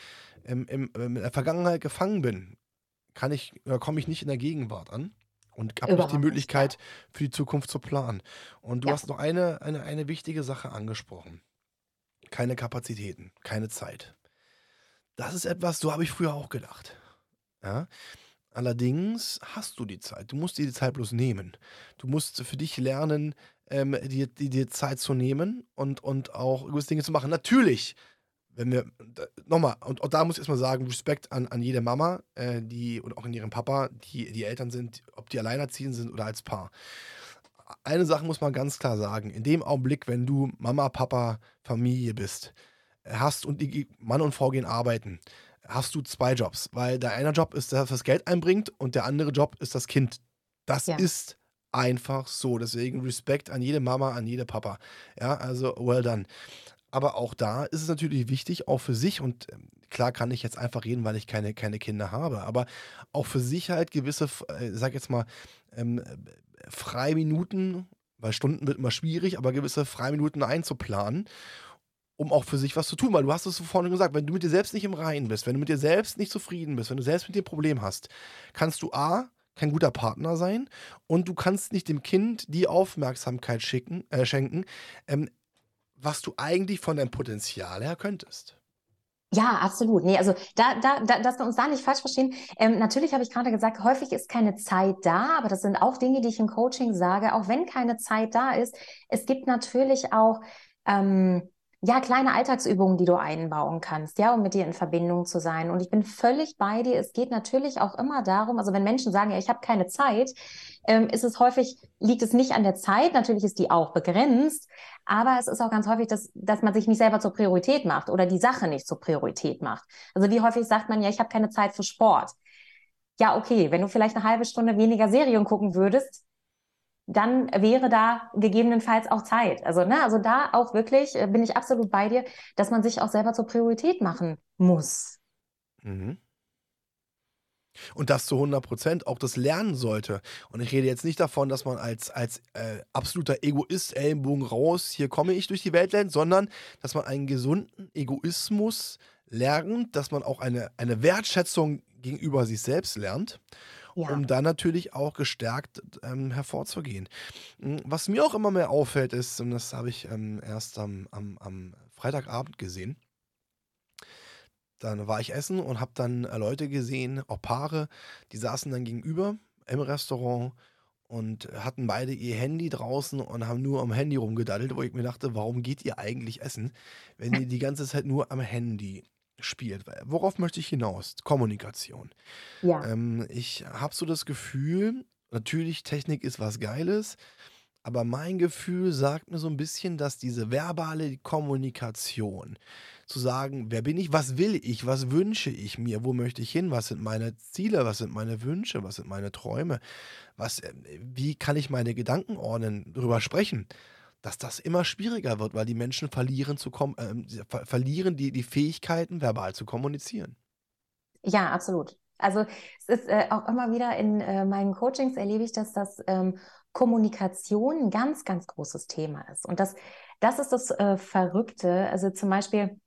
ähm, im, in der Vergangenheit gefangen bin, kann ich, komme ich nicht in der Gegenwart an und habe nicht die Möglichkeit, nicht, ja. für die Zukunft zu planen. Und du ja. hast noch eine, eine, eine wichtige Sache angesprochen. Keine Kapazitäten, keine Zeit. Das ist etwas, so habe ich früher auch gedacht. Ja? Allerdings hast du die Zeit. Du musst dir die Zeit bloß nehmen. Du musst für dich lernen, ähm, dir, dir Zeit zu nehmen und, und auch gewisse Dinge zu machen. Natürlich, wenn wir, nochmal, und, und da muss ich erstmal sagen, Respekt an, an jede Mama, äh, die, und auch an ihren Papa, die, die Eltern sind, ob die alleinerziehend sind oder als Paar. Eine Sache muss man ganz klar sagen: In dem Augenblick, wenn du Mama, Papa, Familie bist, hast und die Mann und Frau gehen arbeiten, hast du zwei Jobs, weil der eine Job ist, der das Geld einbringt und der andere Job ist das Kind. Das ja. ist einfach so. Deswegen Respekt an jede Mama, an jede Papa. Ja, also well done. Aber auch da ist es natürlich wichtig, auch für sich und ähm, klar kann ich jetzt einfach reden, weil ich keine, keine Kinder habe, aber auch für sich halt gewisse, äh, sag jetzt mal, ähm, Freiminuten, weil Stunden wird immer schwierig, aber gewisse Freiminuten einzuplanen, um auch für sich was zu tun. Weil du hast es so vorhin gesagt, wenn du mit dir selbst nicht im Reinen bist, wenn du mit dir selbst nicht zufrieden bist, wenn du selbst mit dir ein Problem hast, kannst du A, kein guter Partner sein und du kannst nicht dem Kind die Aufmerksamkeit schicken, äh, schenken, ähm, was du eigentlich von deinem Potenzial her könntest. Ja, absolut. Nee, also da, da, da, dass wir uns da nicht falsch verstehen. Ähm, natürlich habe ich gerade gesagt, häufig ist keine Zeit da, aber das sind auch Dinge, die ich im Coaching sage, auch wenn keine Zeit da ist. Es gibt natürlich auch ähm, ja, kleine Alltagsübungen, die du einbauen kannst, ja, um mit dir in Verbindung zu sein. Und ich bin völlig bei dir. Es geht natürlich auch immer darum, also wenn Menschen sagen, ja, ich habe keine Zeit, ähm, ist es häufig, liegt es nicht an der Zeit, natürlich ist die auch begrenzt, aber es ist auch ganz häufig, dass, dass man sich nicht selber zur Priorität macht oder die Sache nicht zur Priorität macht. Also wie häufig sagt man, ja, ich habe keine Zeit für Sport. Ja, okay, wenn du vielleicht eine halbe Stunde weniger Serien gucken würdest, dann wäre da gegebenenfalls auch Zeit. Also, ne, also da auch wirklich äh, bin ich absolut bei dir, dass man sich auch selber zur Priorität machen muss. Mhm. Und das zu 100 Prozent auch das lernen sollte. Und ich rede jetzt nicht davon, dass man als, als äh, absoluter Egoist, Ellenbogen raus, hier komme ich durch die Welt lernt, sondern dass man einen gesunden Egoismus lernt, dass man auch eine, eine Wertschätzung gegenüber sich selbst lernt ja. um dann natürlich auch gestärkt ähm, hervorzugehen. Hm, was mir auch immer mehr auffällt, ist, und das habe ich ähm, erst am, am, am Freitagabend gesehen, dann war ich essen und habe dann äh, Leute gesehen, auch Paare, die saßen dann gegenüber im Restaurant und hatten beide ihr Handy draußen und haben nur am Handy rumgedaddelt, wo ich mir dachte, warum geht ihr eigentlich essen, wenn ihr die ganze Zeit nur am Handy spielt. Worauf möchte ich hinaus? Kommunikation. Ja. Ähm, ich habe so das Gefühl, natürlich, Technik ist was Geiles, aber mein Gefühl sagt mir so ein bisschen, dass diese verbale Kommunikation, zu sagen, wer bin ich, was will ich, was wünsche ich mir, wo möchte ich hin, was sind meine Ziele, was sind meine Wünsche, was sind meine Träume, was, äh, wie kann ich meine Gedanken ordnen, darüber sprechen dass das immer schwieriger wird, weil die Menschen verlieren, zu kom ähm, ver verlieren die, die Fähigkeiten, verbal zu kommunizieren. Ja, absolut. Also es ist äh, auch immer wieder in äh, meinen Coachings erlebe ich, dass das ähm, Kommunikation ein ganz, ganz großes Thema ist. Und das, das ist das äh, Verrückte. Also zum Beispiel,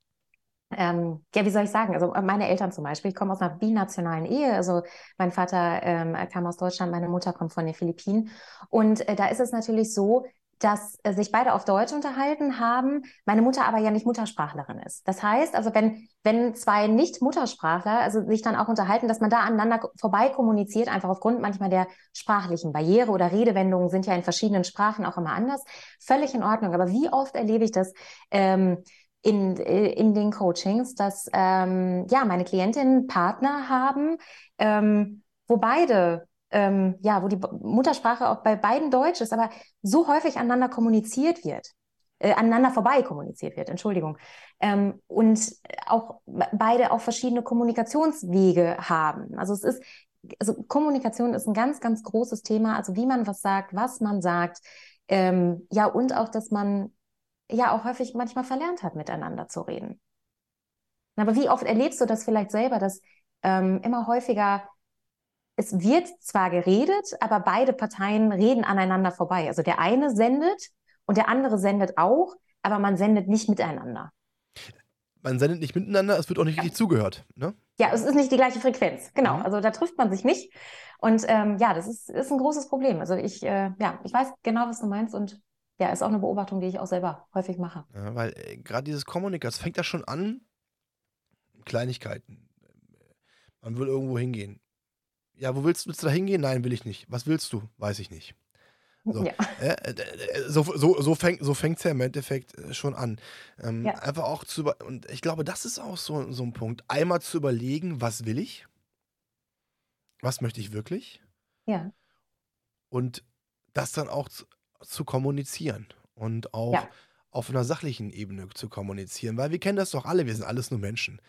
ähm, ja, wie soll ich sagen? Also meine Eltern zum Beispiel, ich komme aus einer binationalen Ehe. Also mein Vater ähm, kam aus Deutschland, meine Mutter kommt von den Philippinen. Und äh, da ist es natürlich so, dass äh, sich beide auf Deutsch unterhalten haben, meine Mutter aber ja nicht Muttersprachlerin ist. Das heißt, also wenn, wenn zwei Nicht-Muttersprachler also sich dann auch unterhalten, dass man da aneinander vorbei kommuniziert, einfach aufgrund manchmal der sprachlichen Barriere oder Redewendungen sind ja in verschiedenen Sprachen auch immer anders, völlig in Ordnung. Aber wie oft erlebe ich das ähm, in, äh, in den Coachings, dass ähm, ja meine Klientinnen Partner haben, ähm, wo beide ähm, ja, wo die Muttersprache auch bei beiden Deutsch ist, aber so häufig aneinander kommuniziert wird, äh, aneinander vorbei kommuniziert wird, Entschuldigung. Ähm, und auch beide auch verschiedene Kommunikationswege haben. Also es ist, also Kommunikation ist ein ganz, ganz großes Thema. Also wie man was sagt, was man sagt, ähm, ja, und auch, dass man ja auch häufig manchmal verlernt hat, miteinander zu reden. Aber wie oft erlebst du das vielleicht selber, dass ähm, immer häufiger es wird zwar geredet, aber beide Parteien reden aneinander vorbei. Also der eine sendet und der andere sendet auch, aber man sendet nicht miteinander. Man sendet nicht miteinander, es wird auch nicht ja. richtig zugehört. Ne? Ja, es ist nicht die gleiche Frequenz. Genau. Mhm. Also da trifft man sich nicht. Und ähm, ja, das ist, ist ein großes Problem. Also ich, äh, ja, ich weiß genau, was du meinst und ja, ist auch eine Beobachtung, die ich auch selber häufig mache. Ja, weil äh, gerade dieses Kommunikation fängt ja schon an, Kleinigkeiten. Man will irgendwo hingehen. Ja, wo willst, willst du da hingehen? Nein, will ich nicht. Was willst du? Weiß ich nicht. So, ja. *laughs* äh, äh, so, so, so fängt so es ja im Endeffekt äh, schon an. Ähm, ja. Einfach auch zu über und ich glaube, das ist auch so, so ein Punkt. Einmal zu überlegen, was will ich? Was möchte ich wirklich? Ja. Und das dann auch zu, zu kommunizieren und auch ja. auf einer sachlichen Ebene zu kommunizieren, weil wir kennen das doch alle, wir sind alles nur Menschen.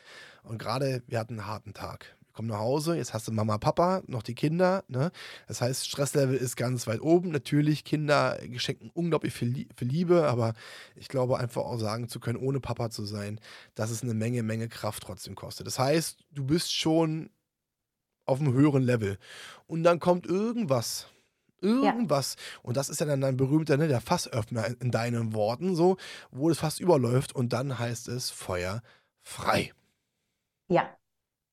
Und gerade, wir hatten einen harten Tag komm nach Hause, jetzt hast du Mama, Papa, noch die Kinder. Ne? Das heißt, Stresslevel ist ganz weit oben. Natürlich, Kinder geschenken unglaublich viel, viel Liebe, aber ich glaube einfach auch sagen zu können, ohne Papa zu sein, dass es eine Menge, Menge Kraft trotzdem kostet. Das heißt, du bist schon auf einem höheren Level. Und dann kommt irgendwas. Irgendwas. Ja. Und das ist ja dann dein berühmter, ne, der Fassöffner in, in deinen Worten, so, wo es fast überläuft und dann heißt es Feuer frei. Ja,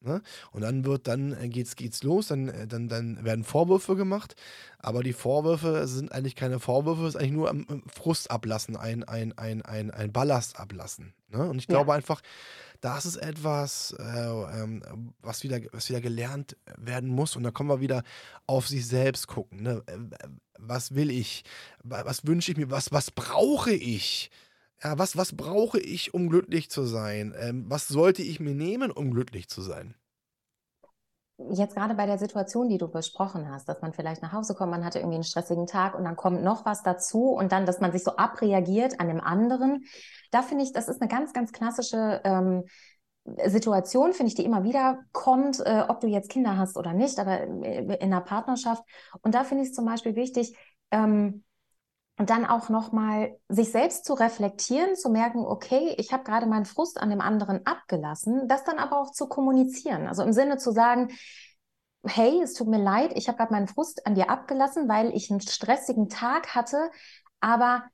Ne? Und dann wird, dann äh, geht's, geht's los, dann, äh, dann, dann werden Vorwürfe gemacht, aber die Vorwürfe sind eigentlich keine Vorwürfe, es ist eigentlich nur ein Frust ablassen, ein, ein, ein, ein, ein Ballast ablassen. Ne? Und ich glaube ja. einfach, das ist etwas, äh, ähm, was, wieder, was wieder gelernt werden muss. Und da kommen wir wieder auf sich selbst gucken. Ne? Äh, was will ich? Was wünsche ich mir? Was, was brauche ich? Ja, was, was brauche ich, um glücklich zu sein? Ähm, was sollte ich mir nehmen, um glücklich zu sein? Jetzt gerade bei der Situation, die du besprochen hast, dass man vielleicht nach Hause kommt, man hatte irgendwie einen stressigen Tag und dann kommt noch was dazu und dann, dass man sich so abreagiert an dem anderen. Da finde ich, das ist eine ganz, ganz klassische ähm, Situation, finde ich, die immer wieder kommt, äh, ob du jetzt Kinder hast oder nicht, aber äh, in einer Partnerschaft. Und da finde ich es zum Beispiel wichtig, ähm, und dann auch nochmal sich selbst zu reflektieren, zu merken, okay, ich habe gerade meinen Frust an dem anderen abgelassen, das dann aber auch zu kommunizieren. Also im Sinne zu sagen, hey, es tut mir leid, ich habe gerade meinen Frust an dir abgelassen, weil ich einen stressigen Tag hatte, aber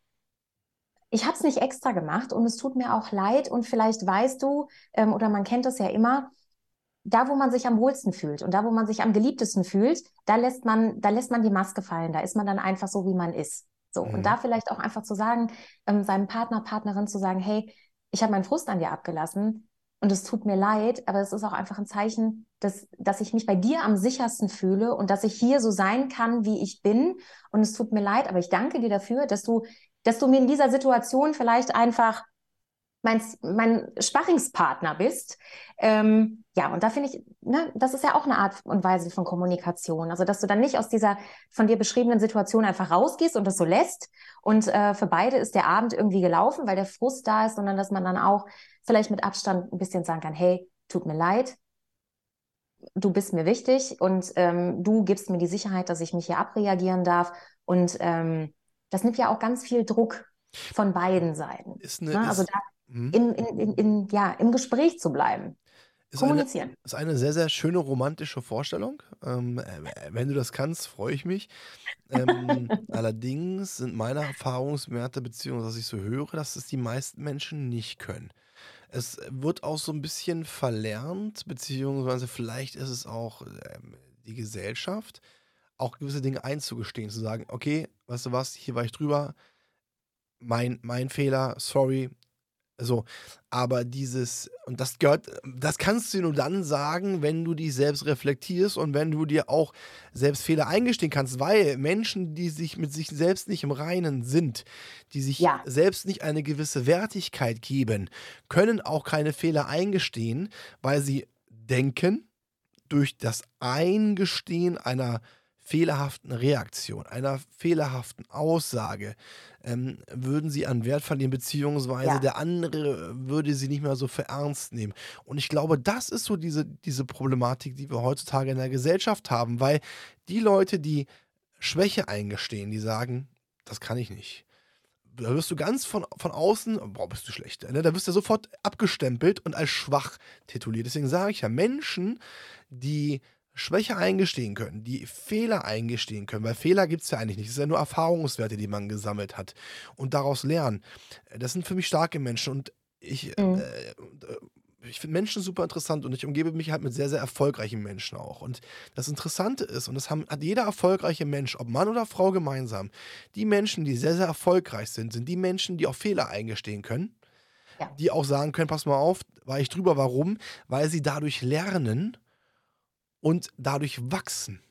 ich habe es nicht extra gemacht und es tut mir auch leid und vielleicht weißt du, ähm, oder man kennt es ja immer, da, wo man sich am wohlsten fühlt und da, wo man sich am geliebtesten fühlt, da lässt man, da lässt man die Maske fallen, da ist man dann einfach so, wie man ist. So, mhm. und da vielleicht auch einfach zu sagen, ähm, seinem Partner, Partnerin zu sagen, hey, ich habe meinen Frust an dir abgelassen und es tut mir leid, aber es ist auch einfach ein Zeichen, dass, dass ich mich bei dir am sichersten fühle und dass ich hier so sein kann, wie ich bin. Und es tut mir leid, aber ich danke dir dafür, dass du, dass du mir in dieser Situation vielleicht einfach mein, mein Sparringspartner bist. Ähm, ja, und da finde ich, ne, das ist ja auch eine Art und Weise von Kommunikation. Also, dass du dann nicht aus dieser von dir beschriebenen Situation einfach rausgehst und das so lässt. Und äh, für beide ist der Abend irgendwie gelaufen, weil der Frust da ist, sondern dass man dann auch vielleicht mit Abstand ein bisschen sagen kann, hey, tut mir leid, du bist mir wichtig und ähm, du gibst mir die Sicherheit, dass ich mich hier abreagieren darf. Und ähm, das nimmt ja auch ganz viel Druck von beiden Seiten. Ist eine, Ne? Also ist, da hm? in, in, in, ja, im Gespräch zu bleiben, ist, eine, kommunizieren. ist eine sehr, sehr schöne romantische Vorstellung. Ähm, äh, wenn du das kannst, freue ich mich. Ähm, *laughs* allerdings sind meine Erfahrungswerte, beziehungsweise was ich so höre, dass es die meisten Menschen nicht können. Es wird auch so ein bisschen verlernt, beziehungsweise vielleicht ist es auch ähm, die Gesellschaft, auch gewisse Dinge einzugestehen, zu sagen, okay, weißt du was, hier war ich drüber, mein, mein Fehler, sorry. So, aber dieses, und das gehört, das kannst du nur dann sagen, wenn du dich selbst reflektierst und wenn du dir auch selbst Fehler eingestehen kannst, weil Menschen, die sich mit sich selbst nicht im Reinen sind, die sich Ja. selbst nicht eine gewisse Wertigkeit geben, können auch keine Fehler eingestehen, weil sie denken, durch das Eingestehen einer fehlerhaften Reaktion, einer fehlerhaften Aussage, ähm, würden sie an Wert verlieren, beziehungsweise Ja. der andere würde sie nicht mehr so für ernst nehmen. Und ich glaube, das ist so diese, diese Problematik, die wir heutzutage in der Gesellschaft haben, weil die Leute, die Schwäche eingestehen, die sagen, das kann ich nicht. Da wirst du ganz von, von außen, boah, bist du schlecht. Ne? Da wirst du sofort abgestempelt und als schwach tituliert. Deswegen sage ich ja, Menschen, die Schwäche eingestehen können, die Fehler eingestehen können, weil Fehler gibt es ja eigentlich nicht. Es sind ja nur Erfahrungswerte, die man gesammelt hat und daraus lernen. Das sind für mich starke Menschen und ich, Mhm. äh, und, äh, ich finde Menschen super interessant und ich umgebe mich halt mit sehr, sehr erfolgreichen Menschen auch. Und das Interessante ist, und das haben, hat jeder erfolgreiche Mensch, ob Mann oder Frau gemeinsam, die Menschen, die sehr, sehr erfolgreich sind, sind die Menschen, die auch Fehler eingestehen können. Ja. Die auch sagen können, pass mal auf, war ich drüber, warum? Weil sie dadurch lernen und dadurch wachsen.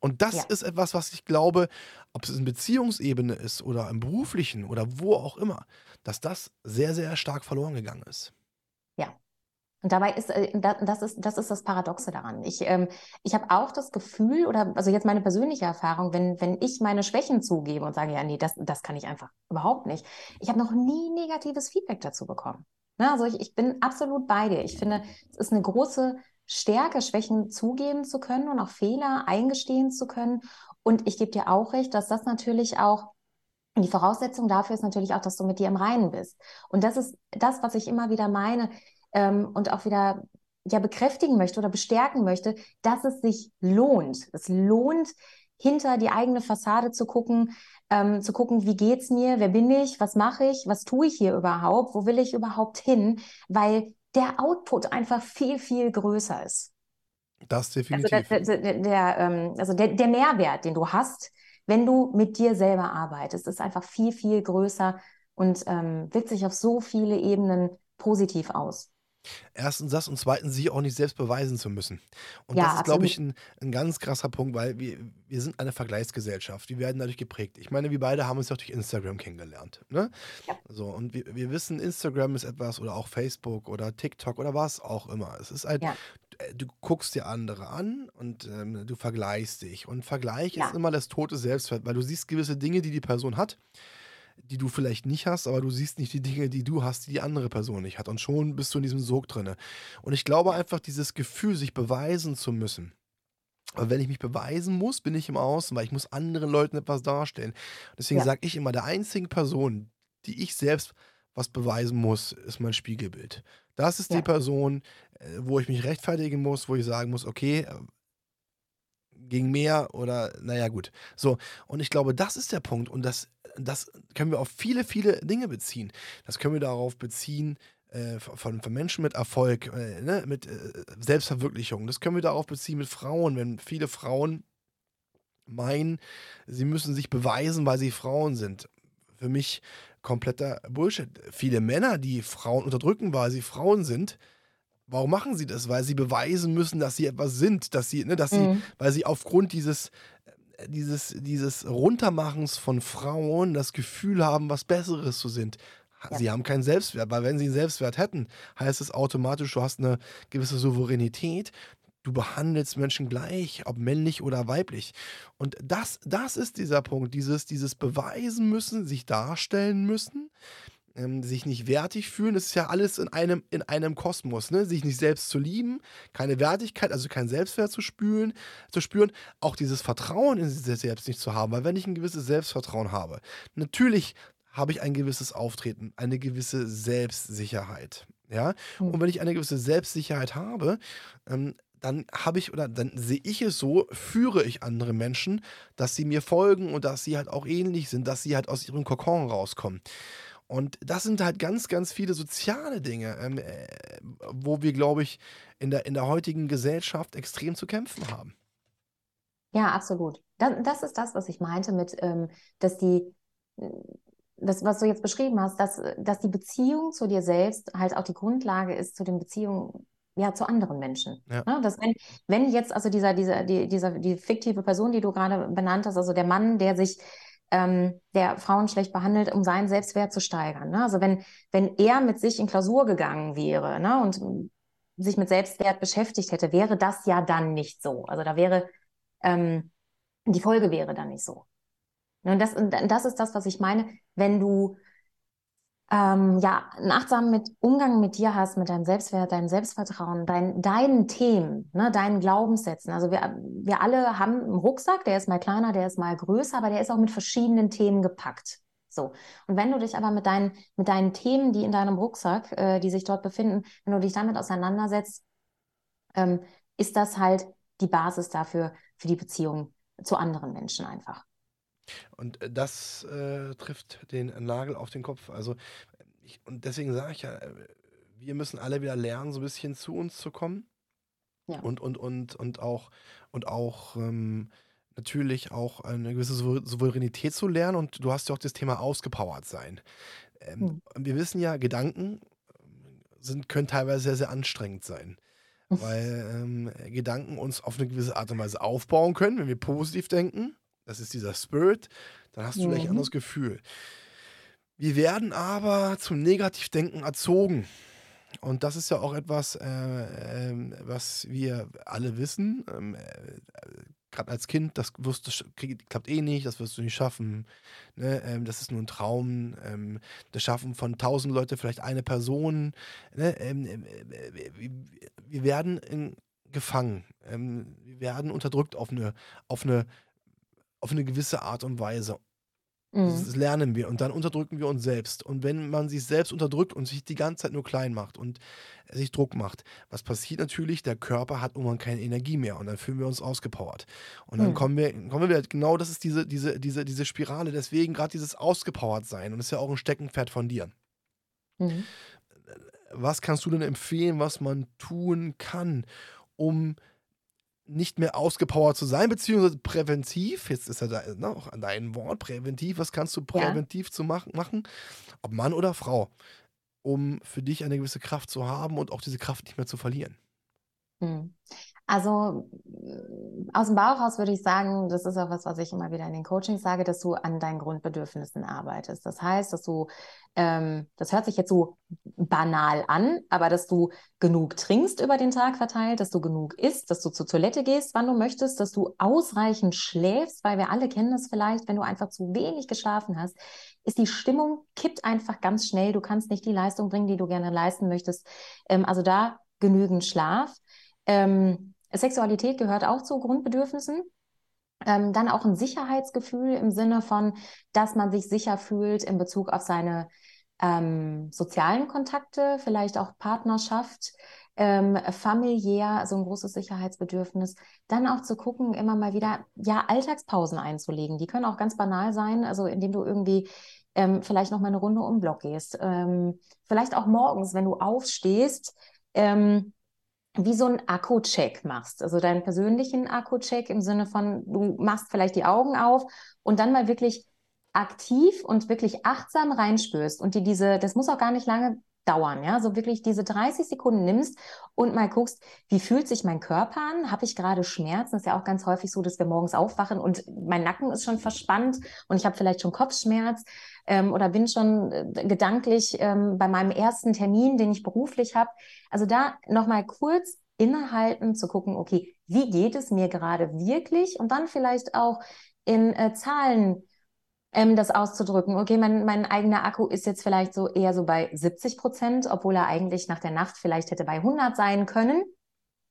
Und das Ja. ist etwas, was ich glaube, ob es in Beziehungsebene ist oder im beruflichen oder wo auch immer, dass das sehr, sehr stark verloren gegangen ist. Und dabei ist, äh, da- das ist, das ist das Paradoxe daran. Ich, ähm, ich habe auch das Gefühl, oder also jetzt meine persönliche Erfahrung, wenn, wenn ich meine Schwächen zugebe und sage, ja, nee, das, das kann ich einfach überhaupt nicht. Ich habe noch nie negatives Feedback dazu bekommen. Ne? Also ich, ich bin absolut bei dir. Ich finde, es ist eine große Stärke, Schwächen zugeben zu können und auch Fehler eingestehen zu können. Und ich gebe dir auch recht, dass das natürlich auch die Voraussetzung dafür ist natürlich auch, dass du mit dir im Reinen bist. Und das ist das, was ich immer wieder meine ähm, und auch wieder ja bekräftigen möchte oder bestärken möchte, dass es sich lohnt. Es lohnt, hinter die eigene Fassade zu gucken, ähm, zu gucken, wie geht's mir, wer bin ich, was mache ich, was tue ich hier überhaupt, wo will ich überhaupt hin, weil der Output einfach viel, viel größer ist. Das Also definitiv. der, der, der, der, ähm, also der, der Mehrwert, den du hast, wenn du mit dir selber arbeitest, ist einfach viel, viel größer und ähm, wirkt sich auf so viele Ebenen positiv aus. Erstens das und zweitens sich auch nicht selbst beweisen zu müssen. Und Ja, das ist, glaube ich, ein, ein ganz krasser Punkt, weil wir, wir sind eine Vergleichsgesellschaft. Wir werden dadurch geprägt. Ich meine, wir beide haben uns ja auch durch Instagram kennengelernt. Ne? Ja. So, und wir, wir wissen, Instagram ist etwas oder auch Facebook oder TikTok oder was auch immer. Es ist halt, Ja. äh, du guckst dir andere an und ähm, du vergleichst dich. Und Vergleich ist immer das tote Selbstwert, weil du siehst gewisse Dinge, die die Person hat, die du vielleicht nicht hast, aber du siehst nicht die Dinge, die du hast, die die andere Person nicht hat. Und schon bist du in diesem Sog drinne. Und ich glaube einfach, dieses Gefühl, sich beweisen zu müssen. Aber wenn ich mich beweisen muss, bin ich im Außen, weil ich muss anderen Leuten etwas darstellen. Deswegen Ja. sage ich immer, der einzigen Person, die ich selbst was beweisen muss, ist mein Spiegelbild. Das ist Ja. die Person, äh, wo ich mich rechtfertigen muss, wo ich sagen muss, okay, ging mehr oder naja gut. So, und ich glaube, das ist der Punkt und das, das können wir auf viele, viele Dinge beziehen. Das können wir darauf beziehen, äh, von, von Menschen mit Erfolg, äh, ne, mit äh, Selbstverwirklichung. Das können wir darauf beziehen mit Frauen, wenn viele Frauen meinen, sie müssen sich beweisen, weil sie Frauen sind. Für mich kompletter Bullshit. Viele Männer, die Frauen unterdrücken, weil sie Frauen sind, warum machen sie das? Weil sie beweisen müssen, dass sie etwas sind, dass sie, ne, dass sie, Mhm. weil sie aufgrund dieses, äh, dieses, dieses Runtermachens von Frauen das Gefühl haben, was Besseres zu sind. Ja. Sie haben keinen Selbstwert, weil wenn sie einen Selbstwert hätten, heißt es automatisch, du hast eine gewisse Souveränität. Du behandelst Menschen gleich, ob männlich oder weiblich. Und das, das ist dieser Punkt, dieses, dieses Beweisen müssen, sich darstellen müssen, ähm, sich nicht wertig fühlen. Das ist ja alles in einem, in einem Kosmos, ne? Sich nicht selbst zu lieben, keine Wertigkeit, also keinen Selbstwert zu spüren, zu spüren, auch dieses Vertrauen in sich selbst nicht zu haben. Weil wenn ich ein gewisses Selbstvertrauen habe, natürlich habe ich ein gewisses Auftreten, eine gewisse Selbstsicherheit. Ja, Mhm. und wenn ich eine gewisse Selbstsicherheit habe, ähm, dann habe ich oder dann sehe ich es so, führe ich andere Menschen, dass sie mir folgen und dass sie halt auch ähnlich sind, dass sie halt aus ihrem Kokon rauskommen. Und das sind halt ganz, ganz viele soziale Dinge, ähm, äh, wo wir, glaube ich, in der, in der heutigen Gesellschaft extrem zu kämpfen haben. Ja, absolut. Das, das ist das, was ich meinte mit, ähm, dass die, das, was du jetzt beschrieben hast, dass, dass die Beziehung zu dir selbst halt auch die Grundlage ist zu den Beziehungen ja, zu anderen Menschen. Ja. Ne? Dass wenn, wenn jetzt also dieser, dieser, die, dieser, die fiktive Person, die du gerade benannt hast, also der Mann, der sich, ähm, der Frauen schlecht behandelt, um seinen Selbstwert zu steigern. Ne? Also wenn, wenn er mit sich in Klausur gegangen wäre ne? und sich mit Selbstwert beschäftigt hätte, wäre das ja dann nicht so. Also da wäre, ähm, die Folge wäre dann nicht so. Und das, und das ist das, was ich meine, wenn du ähm, ja, einen mit Umgang mit dir hast, mit deinem Selbstwert, deinem Selbstvertrauen, dein, deinen Themen, ne, deinen Glaubenssätzen. Also wir, wir alle haben einen Rucksack, der ist mal kleiner, der ist mal größer, aber der ist auch mit verschiedenen Themen gepackt. So. Und wenn du dich aber mit deinen, mit deinen Themen, die in deinem Rucksack, äh, die sich dort befinden, wenn du dich damit auseinandersetzt, ähm, ist das halt die Basis dafür, für die Beziehung zu anderen Menschen einfach. Und äh, das äh, trifft den Nagel auf den Kopf. Also, ich, und deswegen sage ich ja, äh, wir müssen alle wieder lernen, so ein bisschen zu uns zu kommen. Ja. Und, und, und, und auch, und auch ähm, natürlich auch eine gewisse Sou- Souveränität zu lernen. Und du hast ja auch das Thema ausgepowert sein. Ähm, Hm. Wir wissen ja, Gedanken ähm, sind, können teilweise sehr, sehr anstrengend sein. Weil ähm, Gedanken uns auf eine gewisse Art und Weise aufbauen können, wenn wir positiv denken. Das ist dieser Spirit, dann hast du gleich ein Mhm. anderes Gefühl. Wir werden aber zum Negativdenken erzogen. Und das ist ja auch etwas, äh, ähm, was wir alle wissen. Ähm, äh, Gerade als Kind, das wirst du, krieg- klappt eh nicht, das wirst du nicht schaffen. Ne? Ähm, das ist nur ein Traum. Ähm, das schaffen von tausend Leute vielleicht eine Person. Ne? Ähm, ähm, äh, wir, wir werden in, gefangen. Ähm, wir werden unterdrückt auf eine, auf eine auf eine gewisse Art und Weise. Mhm. Das lernen wir und dann unterdrücken wir uns selbst. Und wenn man sich selbst unterdrückt und sich die ganze Zeit nur klein macht und sich Druck macht, was passiert natürlich? Der Körper hat irgendwann keine Energie mehr und dann fühlen wir uns ausgepowert. Und dann Hm. kommen wir, kommen wir wieder, genau das ist diese, diese, diese, diese Spirale, deswegen gerade dieses ausgepowert sein und das ist ja auch ein Steckenpferd von dir. Mhm. Was kannst du denn empfehlen, was man tun kann, um nicht mehr ausgepowert zu sein, beziehungsweise präventiv, jetzt ist ja da, ne, auch an deinem Wort, präventiv, was kannst du Ja. präventiv zu machen, machen, ob Mann oder Frau, um für dich eine gewisse Kraft zu haben und auch diese Kraft nicht mehr zu verlieren? Hm. Also äh, aus dem Bauch raus würde ich sagen, das ist auch was, was ich immer wieder in den Coachings sage, dass du an deinen Grundbedürfnissen arbeitest. Das heißt, dass du, ähm, das hört sich jetzt so banal an, aber dass du genug trinkst über den Tag verteilt, dass du genug isst, dass du zur Toilette gehst, wann du möchtest, dass du ausreichend schläfst, weil wir alle kennen das vielleicht, wenn du einfach zu wenig geschlafen hast, ist die Stimmung kippt einfach ganz schnell. Du kannst nicht die Leistung bringen, die du gerne leisten möchtest. Ähm, also da genügend Schlaf. Ähm, Sexualität gehört auch zu Grundbedürfnissen. Ähm, dann auch ein Sicherheitsgefühl im Sinne von, dass man sich sicher fühlt in Bezug auf seine ähm, sozialen Kontakte, vielleicht auch Partnerschaft, ähm, familiär, so ein großes Sicherheitsbedürfnis. Dann auch zu gucken, immer mal wieder, ja, Alltagspausen einzulegen. Die können auch ganz banal sein, also indem du irgendwie ähm, vielleicht noch mal eine Runde um den Block gehst. Ähm, vielleicht auch morgens, wenn du aufstehst, ähm, wie so einen Akku-Check machst. Also deinen persönlichen Akku-Check im Sinne von, du machst vielleicht die Augen auf und dann mal wirklich aktiv und wirklich achtsam reinspürst und dir diese, das muss auch gar nicht lange dauern, ja, so wirklich diese 30 Sekunden nimmst und mal guckst, wie fühlt sich mein Körper an? Habe ich gerade Schmerzen? Ist ja auch ganz häufig so, dass wir morgens aufwachen und mein Nacken ist schon verspannt und ich habe vielleicht schon Kopfschmerz ähm, oder bin schon äh, gedanklich ähm, bei meinem ersten Termin, den ich beruflich habe. Also da nochmal kurz innehalten, zu gucken, okay, wie geht es mir gerade wirklich? Und dann vielleicht auch in äh, Zahlen ähm, das auszudrücken. Okay, mein, mein eigener Akku ist jetzt vielleicht so eher so bei 70 Prozent, obwohl er eigentlich nach der Nacht vielleicht hätte bei 100 sein können.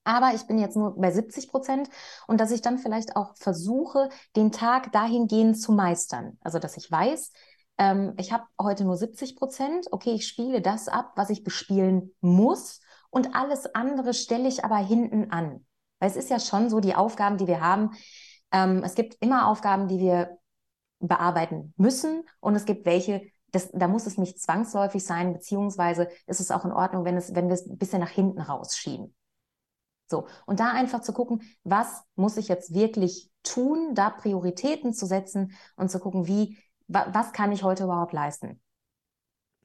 Aber ich bin jetzt nur bei 70 Prozent und dass ich dann vielleicht auch versuche, den Tag dahingehend zu meistern. Also, dass ich weiß, ähm, ich habe heute nur 70 Prozent, okay, ich spiele das ab, was ich bespielen muss und alles andere stelle ich aber hinten an. Weil es ist ja schon so, die Aufgaben, die wir haben, ähm, es gibt immer Aufgaben, die wir bearbeiten müssen und es gibt welche, das, da muss es nicht zwangsläufig sein, beziehungsweise ist es auch in Ordnung, wenn, es, wenn wir es ein bisschen nach hinten rausschieben. So, und da einfach zu gucken, was muss ich jetzt wirklich tun, da Prioritäten zu setzen und zu gucken, wie, wa, was kann ich heute überhaupt leisten.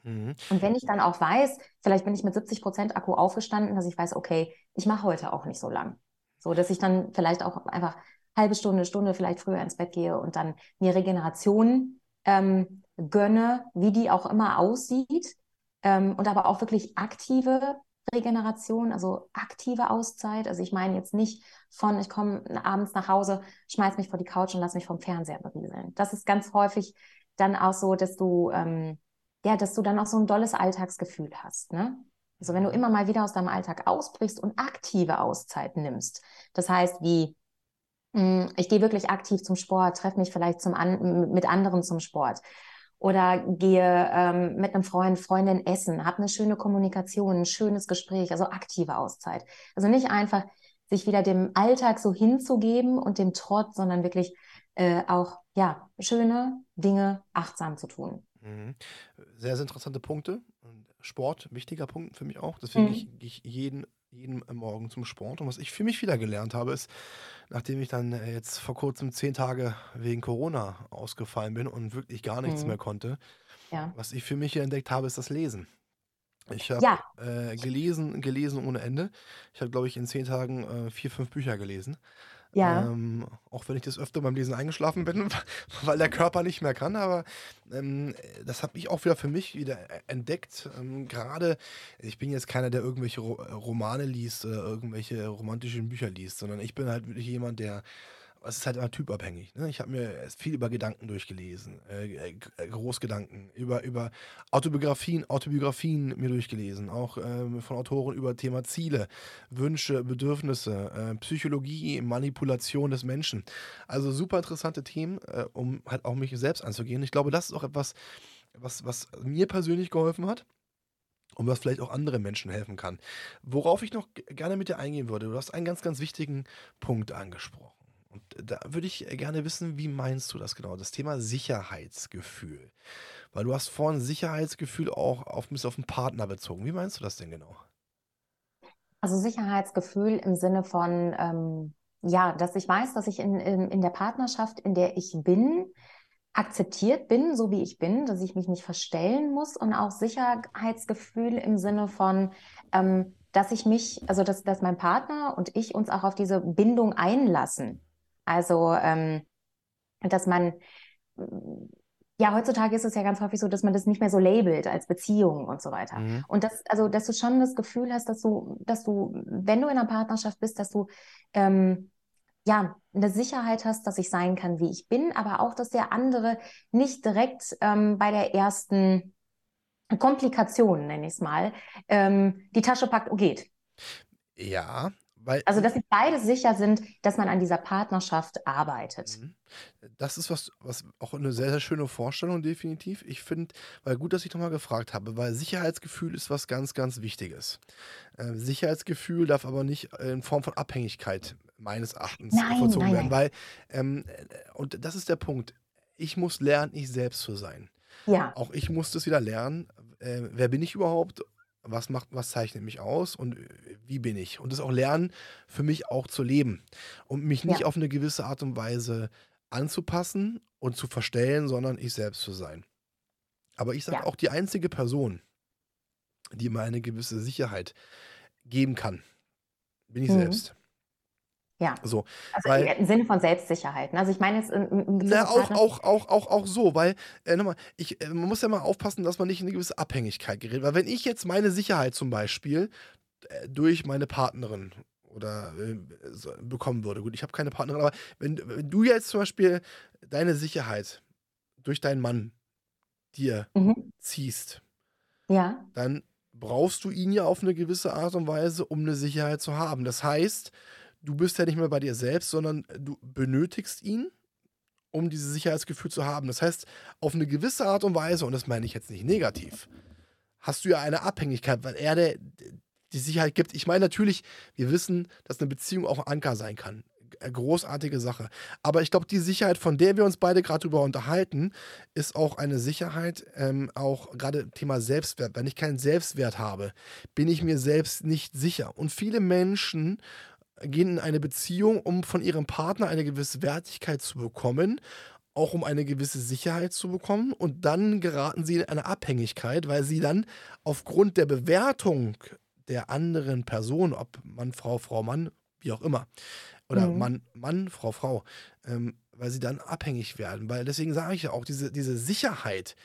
Mhm. Und wenn ich dann auch weiß, vielleicht bin ich mit 70 Prozent Akku aufgestanden, dass ich weiß, okay, ich mache heute auch nicht so lang. So, dass ich dann vielleicht auch einfach halbe Stunde, Stunde vielleicht früher ins Bett gehe und dann mir Regeneration ähm, gönne, wie die auch immer aussieht. Ähm, und aber auch wirklich aktive Regeneration, also aktive Auszeit. Also ich meine jetzt nicht von, ich komme abends nach Hause, schmeiß mich vor die Couch und lass mich vom Fernseher berieseln. Das ist ganz häufig dann auch so, dass du, ähm, ja, dass du dann auch so ein dolles Alltagsgefühl hast. Ne? Also wenn du immer mal wieder aus deinem Alltag ausbrichst und aktive Auszeit nimmst. Das heißt, wie ich gehe wirklich aktiv zum Sport, treffe mich vielleicht zum an, mit anderen zum Sport oder gehe ähm, mit einem Freund, Freundin essen, habe eine schöne Kommunikation, ein schönes Gespräch, also aktive Auszeit. Also nicht einfach sich wieder dem Alltag so hinzugeben und dem Trott, sondern wirklich äh, auch ja schöne Dinge achtsam zu tun. Mhm. Sehr, sehr interessante Punkte. Sport, wichtiger Punkt für mich auch. Deswegen mhm. gehe ich jeden, jeden Morgen zum Sport. Und was ich für mich wieder gelernt habe, ist, nachdem ich dann äh, jetzt vor kurzem zehn Tage wegen Corona ausgefallen bin und wirklich gar nichts mhm. mehr konnte, ja. was ich für mich hier entdeckt habe, ist das Lesen. Ich habe ja. äh, gelesen, gelesen ohne Ende. Ich habe, glaube ich, in zehn Tagen äh, vier, fünf Bücher gelesen. Ja. Ähm, auch wenn ich das öfter beim Lesen eingeschlafen bin, *laughs* weil der Körper nicht mehr kann. Aber ähm, das habe ich auch wieder für mich wieder e-, entdeckt. Ähm, Gerade, ich bin jetzt keiner, der irgendwelche Romane liest oder irgendwelche romantischen Bücher liest, sondern ich bin halt wirklich jemand, der es ist halt immer typabhängig. Ne? Ich habe mir viel über Gedanken durchgelesen, äh, äh, äh, Großgedanken, über, über Autobiografien, Autobiografien mir durchgelesen, auch ähm, von Autoren über Thema Ziele, Wünsche, Bedürfnisse, äh, Psychologie, Manipulation des Menschen. Also super interessante Themen, äh, um halt auch mich selbst anzugehen. Ich glaube, das ist auch etwas, was, was mir persönlich geholfen hat und was vielleicht auch anderen Menschen helfen kann. Worauf ich noch gerne mit dir eingehen würde, du hast einen ganz, ganz wichtigen Punkt angesprochen. Da würde ich gerne wissen, wie meinst du das genau? Das Thema Sicherheitsgefühl. Weil du hast vorhin Sicherheitsgefühl auch auf, auf den Partner bezogen. Wie meinst du das denn genau? Also Sicherheitsgefühl im Sinne von, ähm, ja, dass ich weiß, dass ich in, in, in der Partnerschaft, in der ich bin, akzeptiert bin, so wie ich bin, dass ich mich nicht verstellen muss und auch Sicherheitsgefühl im Sinne von, ähm, dass ich mich, also dass, dass mein Partner und ich uns auch auf diese Bindung einlassen. Also, ähm, dass man, ja, heutzutage ist es ja ganz häufig so, dass man das nicht mehr so labelt als Beziehung und so weiter. Mhm. Und das, also, dass du schon das Gefühl hast, dass du, dass du, wenn du in einer Partnerschaft bist, dass du, ähm, ja, eine Sicherheit hast, dass ich sein kann, wie ich bin, aber auch, dass der andere nicht direkt ähm, bei der ersten Komplikation, nenne ich es mal, ähm, die Tasche packt und geht. Ja, weil, also, dass sie beide sicher sind, dass man an dieser Partnerschaft arbeitet. Mhm. Das ist was, was auch eine sehr, sehr schöne Vorstellung, definitiv. Ich finde, weil gut, dass ich nochmal gefragt habe, weil Sicherheitsgefühl ist was ganz, ganz Wichtiges. Äh, Sicherheitsgefühl darf aber nicht in Form von Abhängigkeit meines Erachtens nein, verzogen nein, werden, nein. weil, ähm, und das ist der Punkt, ich muss lernen, ich selbst zu sein. Ja. Auch ich musste es wieder lernen, äh, wer bin ich überhaupt was macht, was zeichnet mich aus und äh, wie bin ich? Und das auch lernen, für mich auch zu leben und mich nicht ja. auf eine gewisse Art und Weise anzupassen und zu verstellen, sondern ich selbst zu sein. Aber ich sage ja. auch, die einzige Person, die mir eine gewisse Sicherheit geben kann, bin ich mhm. selbst. Ja. So, also weil, im Sinne von Selbstsicherheit. Ne? Also ich meine jetzt im, auch, auch, auch, auch, auch so, weil, äh, nochmal, ich, äh, man muss ja mal aufpassen, dass man nicht in eine gewisse Abhängigkeit gerät. Weil wenn ich jetzt meine Sicherheit zum Beispiel äh, durch meine Partnerin oder äh, so, bekommen würde, gut, ich habe keine Partnerin, aber wenn, wenn, du jetzt zum Beispiel deine Sicherheit durch deinen Mann dir mhm. ziehst, ja. dann brauchst du ihn ja auf eine gewisse Art und Weise, um eine Sicherheit zu haben. Das heißt, du bist ja nicht mehr bei dir selbst, sondern du benötigst ihn, um dieses Sicherheitsgefühl zu haben. Das heißt, auf eine gewisse Art und Weise, und das meine ich jetzt nicht negativ, hast du ja eine Abhängigkeit, weil er der, die Sicherheit gibt. Ich meine natürlich, wir wissen, dass eine Beziehung auch ein Anker sein kann. Äh, großartige Sache. Aber ich glaube, die Sicherheit, von der wir uns beide gerade drüber unterhalten, ist auch eine Sicherheit, ähm, auch gerade Thema Selbstwert. Wenn ich keinen Selbstwert habe, bin ich mir selbst nicht sicher. Und viele Menschen gehen in eine Beziehung, um von ihrem Partner eine gewisse Wertigkeit zu bekommen, auch um eine gewisse Sicherheit zu bekommen. Und dann geraten sie in eine Abhängigkeit, weil sie dann aufgrund der Bewertung der anderen Person, ob Mann, Frau, Frau, Mann, wie auch immer, oder mhm. Mann, Mann, Frau, Frau, ähm, weil sie dann abhängig werden. Weil deswegen sage ich ja auch, diese, diese Sicherheit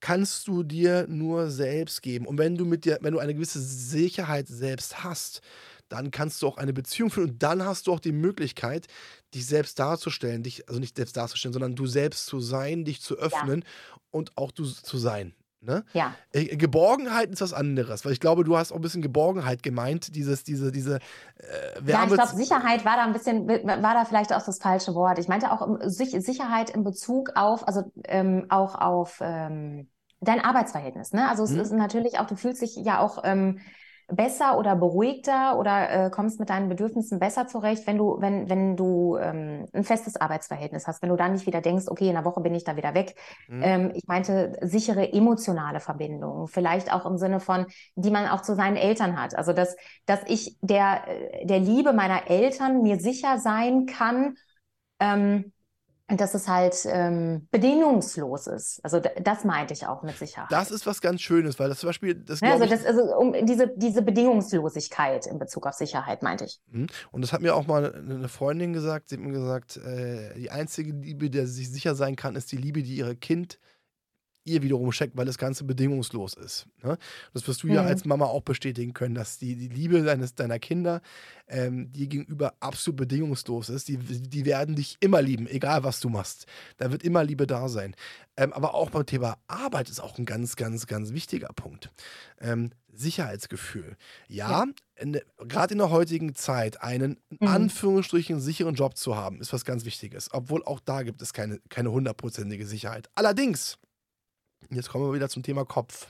kannst du dir nur selbst geben. Und wenn du mit dir, wenn du eine gewisse Sicherheit selbst hast, dann kannst du auch eine Beziehung führen und dann hast du auch die Möglichkeit, dich selbst darzustellen, dich, also nicht selbst darzustellen, sondern du selbst zu sein, dich zu öffnen ja. und auch du zu sein. Ne? Ja. Äh, Geborgenheit ist was anderes, weil ich glaube, du hast auch ein bisschen Geborgenheit gemeint, dieses, diese, diese äh. Ja, ich glaube, Sicherheit war da ein bisschen, war da vielleicht auch das falsche Wort. Ich meinte auch Sicherheit in Bezug auf, also ähm, auch auf ähm, dein Arbeitsverhältnis. Ne? Also es hm. ist natürlich auch, du fühlst dich ja auch ähm, besser oder beruhigter oder äh, kommst mit deinen Bedürfnissen besser zurecht, wenn du, wenn, wenn du ähm, ein festes Arbeitsverhältnis hast, wenn du dann nicht wieder denkst, okay, in einer Woche bin ich da wieder weg. Mhm. Ähm, ich meinte sichere emotionale Verbindungen, vielleicht auch im Sinne von, die man auch zu seinen Eltern hat. Also dass, dass ich der, äh, der Liebe meiner Eltern mir sicher sein kann, ähm, dass es halt ähm, bedingungslos ist. Also das meinte ich auch mit Sicherheit. Das ist was ganz Schönes, weil das zum Beispiel das, ja, also, das, also um diese, diese Bedingungslosigkeit in Bezug auf Sicherheit meinte ich. Mhm. Und das hat mir auch mal eine Freundin gesagt. Sie hat mir gesagt, äh, die einzige Liebe, der sie sich sicher sein kann, ist die Liebe, die ihr Kind ihr wiederum schenkt, weil das Ganze bedingungslos ist. Ne? Das wirst du mhm. ja als Mama auch bestätigen können, dass die, die Liebe deines, deiner Kinder ähm, dir gegenüber absolut bedingungslos ist. Die, die werden dich immer lieben, egal was du machst. Da wird immer Liebe da sein. Ähm, aber auch beim Thema Arbeit ist auch ein ganz, ganz, ganz wichtiger Punkt. Ähm, Sicherheitsgefühl. Ja, gerade in der heutigen Zeit einen in mhm. Anführungsstrichen sicheren Job zu haben, ist was ganz Wichtiges. Obwohl auch da gibt es keine, keine hundertprozentige Sicherheit. Allerdings Jetzt kommen wir wieder zum Thema Kopf.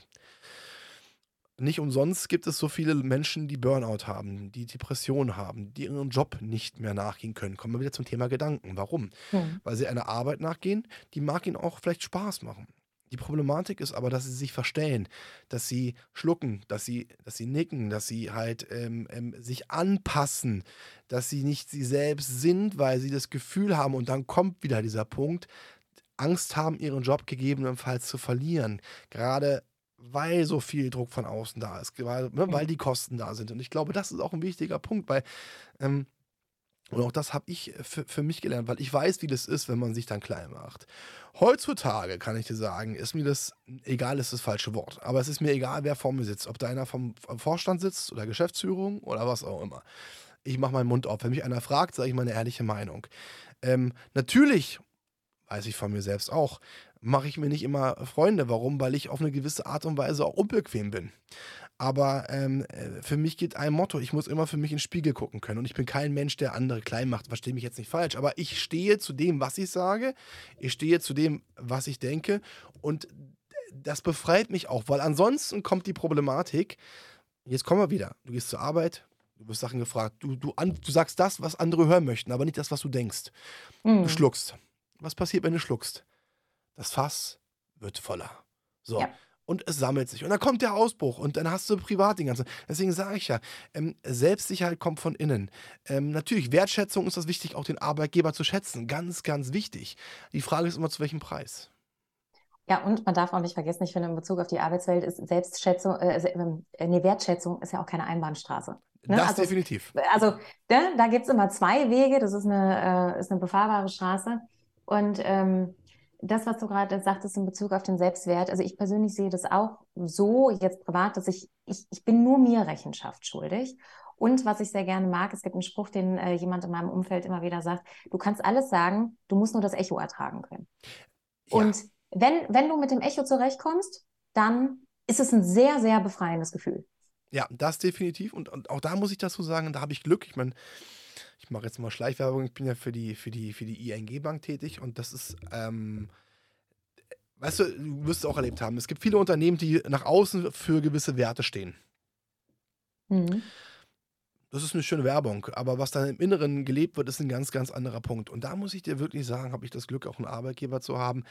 Nicht umsonst gibt es so viele Menschen, die Burnout haben, die Depressionen haben, die ihren Job nicht mehr nachgehen können. Kommen wir wieder zum Thema Gedanken. Warum? Hm. Weil sie einer Arbeit nachgehen, die mag ihnen auch vielleicht Spaß machen. Die Problematik ist aber, dass sie sich verstellen, dass sie schlucken, dass sie, dass sie nicken, dass sie halt ähm, ähm, sich anpassen, dass sie nicht sie selbst sind, weil sie das Gefühl haben, und dann kommt wieder dieser Punkt, Angst haben, ihren Job gegebenenfalls zu verlieren. Gerade weil so viel Druck von außen da ist, weil, ne, weil die Kosten da sind. Und ich glaube, das ist auch ein wichtiger Punkt, weil, ähm, und auch das habe ich für, für mich gelernt, weil ich weiß, wie das ist, wenn man sich dann klein macht. Heutzutage kann ich dir sagen, ist mir das, egal ist das falsche Wort, aber es ist mir egal, wer vor mir sitzt, ob da einer vom, vom Vorstand sitzt oder Geschäftsführung oder was auch immer. Ich mache meinen Mund auf. Wenn mich einer fragt, sage ich meine ehrliche Meinung. Ähm, natürlich weiß ich von mir selbst auch, mache ich mir nicht immer Freunde. Warum? Weil ich auf eine gewisse Art und Weise auch unbequem bin. Aber ähm, äh, für mich geht ein Motto, ich muss immer für mich in den Spiegel gucken können. Und ich bin kein Mensch, der andere klein macht. Verstehe mich jetzt nicht falsch. Aber ich stehe zu dem, was ich sage. Ich stehe zu dem, was ich denke. Und das befreit mich auch, weil ansonsten kommt die Problematik. Jetzt kommen wir wieder. Du gehst zur Arbeit, du wirst Sachen gefragt. Du, du, du sagst das, was andere hören möchten, aber nicht das, was du denkst. Mhm. Du schluckst was passiert, wenn du schluckst? Das Fass wird voller. So. Ja. Und es sammelt sich. Und dann kommt der Ausbruch und dann hast du privat den ganzen. Deswegen sage ich ja, ähm, Selbstsicherheit kommt von innen. Ähm, natürlich, Wertschätzung ist das wichtig, auch den Arbeitgeber zu schätzen. Ganz, ganz wichtig. Die Frage ist immer, zu welchem Preis? Ja, und man darf auch nicht vergessen, ich finde, in Bezug auf die Arbeitswelt ist Selbstschätzung, äh, äh, nee, Wertschätzung ist ja auch keine Einbahnstraße. Ne? Das also, definitiv. Also, ne, da gibt es immer zwei Wege. Das ist eine, äh, ist eine befahrbare Straße. Und ähm, das, was du gerade sagtest in Bezug auf den Selbstwert, also ich persönlich sehe das auch so jetzt privat, dass ich, ich, ich bin nur mir Rechenschaft schuldig. Und was ich sehr gerne mag, es gibt einen Spruch, den äh, jemand in meinem Umfeld immer wieder sagt, du kannst alles sagen, du musst nur das Echo ertragen können. Ja. Und wenn, wenn du mit dem Echo zurechtkommst, dann ist es ein sehr, sehr befreiendes Gefühl. Ja, das definitiv. Und, und auch da muss ich dazu sagen, da habe ich Glück. Ich meine, ich mache jetzt mal Schleichwerbung, ich bin ja für die, für die, für die ING Bank tätig und das ist, ähm, weißt du, du wirst es auch erlebt haben, es gibt viele Unternehmen, die nach außen für gewisse Werte stehen. Mhm. Das ist eine schöne Werbung, aber was dann im Inneren gelebt wird, ist ein ganz, ganz anderer Punkt. Und da muss ich dir wirklich sagen, habe ich das Glück, auch einen Arbeitgeber zu haben,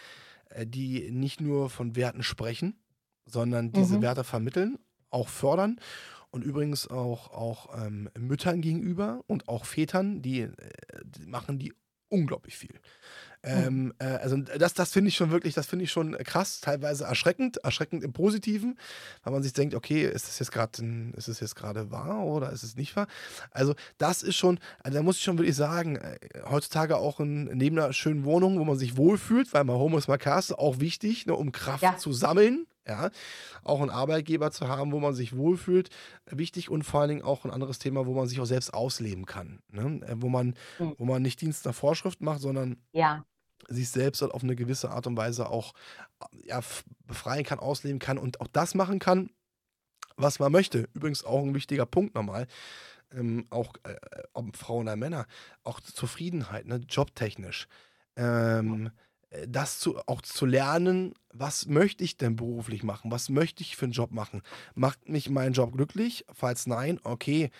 äh, die nicht nur von Werten sprechen, sondern diese Mhm. Werte vermitteln, auch fördern und übrigens auch, auch ähm, Müttern gegenüber und auch Vätern, die, äh, die machen die unglaublich viel. Ähm, äh, also das, das finde ich schon wirklich, das finde ich schon krass, teilweise erschreckend, erschreckend im Positiven, weil man sich denkt, okay, ist das jetzt gerade, ist es jetzt gerade wahr oder ist es nicht wahr? Also das ist schon, also da muss ich schon wirklich sagen, äh, heutzutage auch in, neben einer schönen Wohnung, wo man sich wohlfühlt, weil mal Home ist mal Castle, auch wichtig, ne, um Kraft Ja. zu sammeln. Ja, auch einen Arbeitgeber zu haben, wo man sich wohlfühlt, wichtig und vor allen Dingen auch ein anderes Thema, wo man sich auch selbst ausleben kann. Ne? Äh, Wo, man, Mhm. wo man nicht Dienst nach Vorschrift macht, sondern Ja, sich selbst halt auf eine gewisse Art und Weise auch äh, ja, befreien kann, ausleben kann und auch das machen kann, was man möchte. Übrigens auch ein wichtiger Punkt nochmal, ähm, auch äh, ob Frauen oder Männer, auch Zufriedenheit, ne, jobtechnisch. Ähm, äh, das zu, auch zu lernen, was möchte ich denn beruflich machen? Was möchte ich für einen Job machen? Macht mich mein Job glücklich? Falls nein, okay,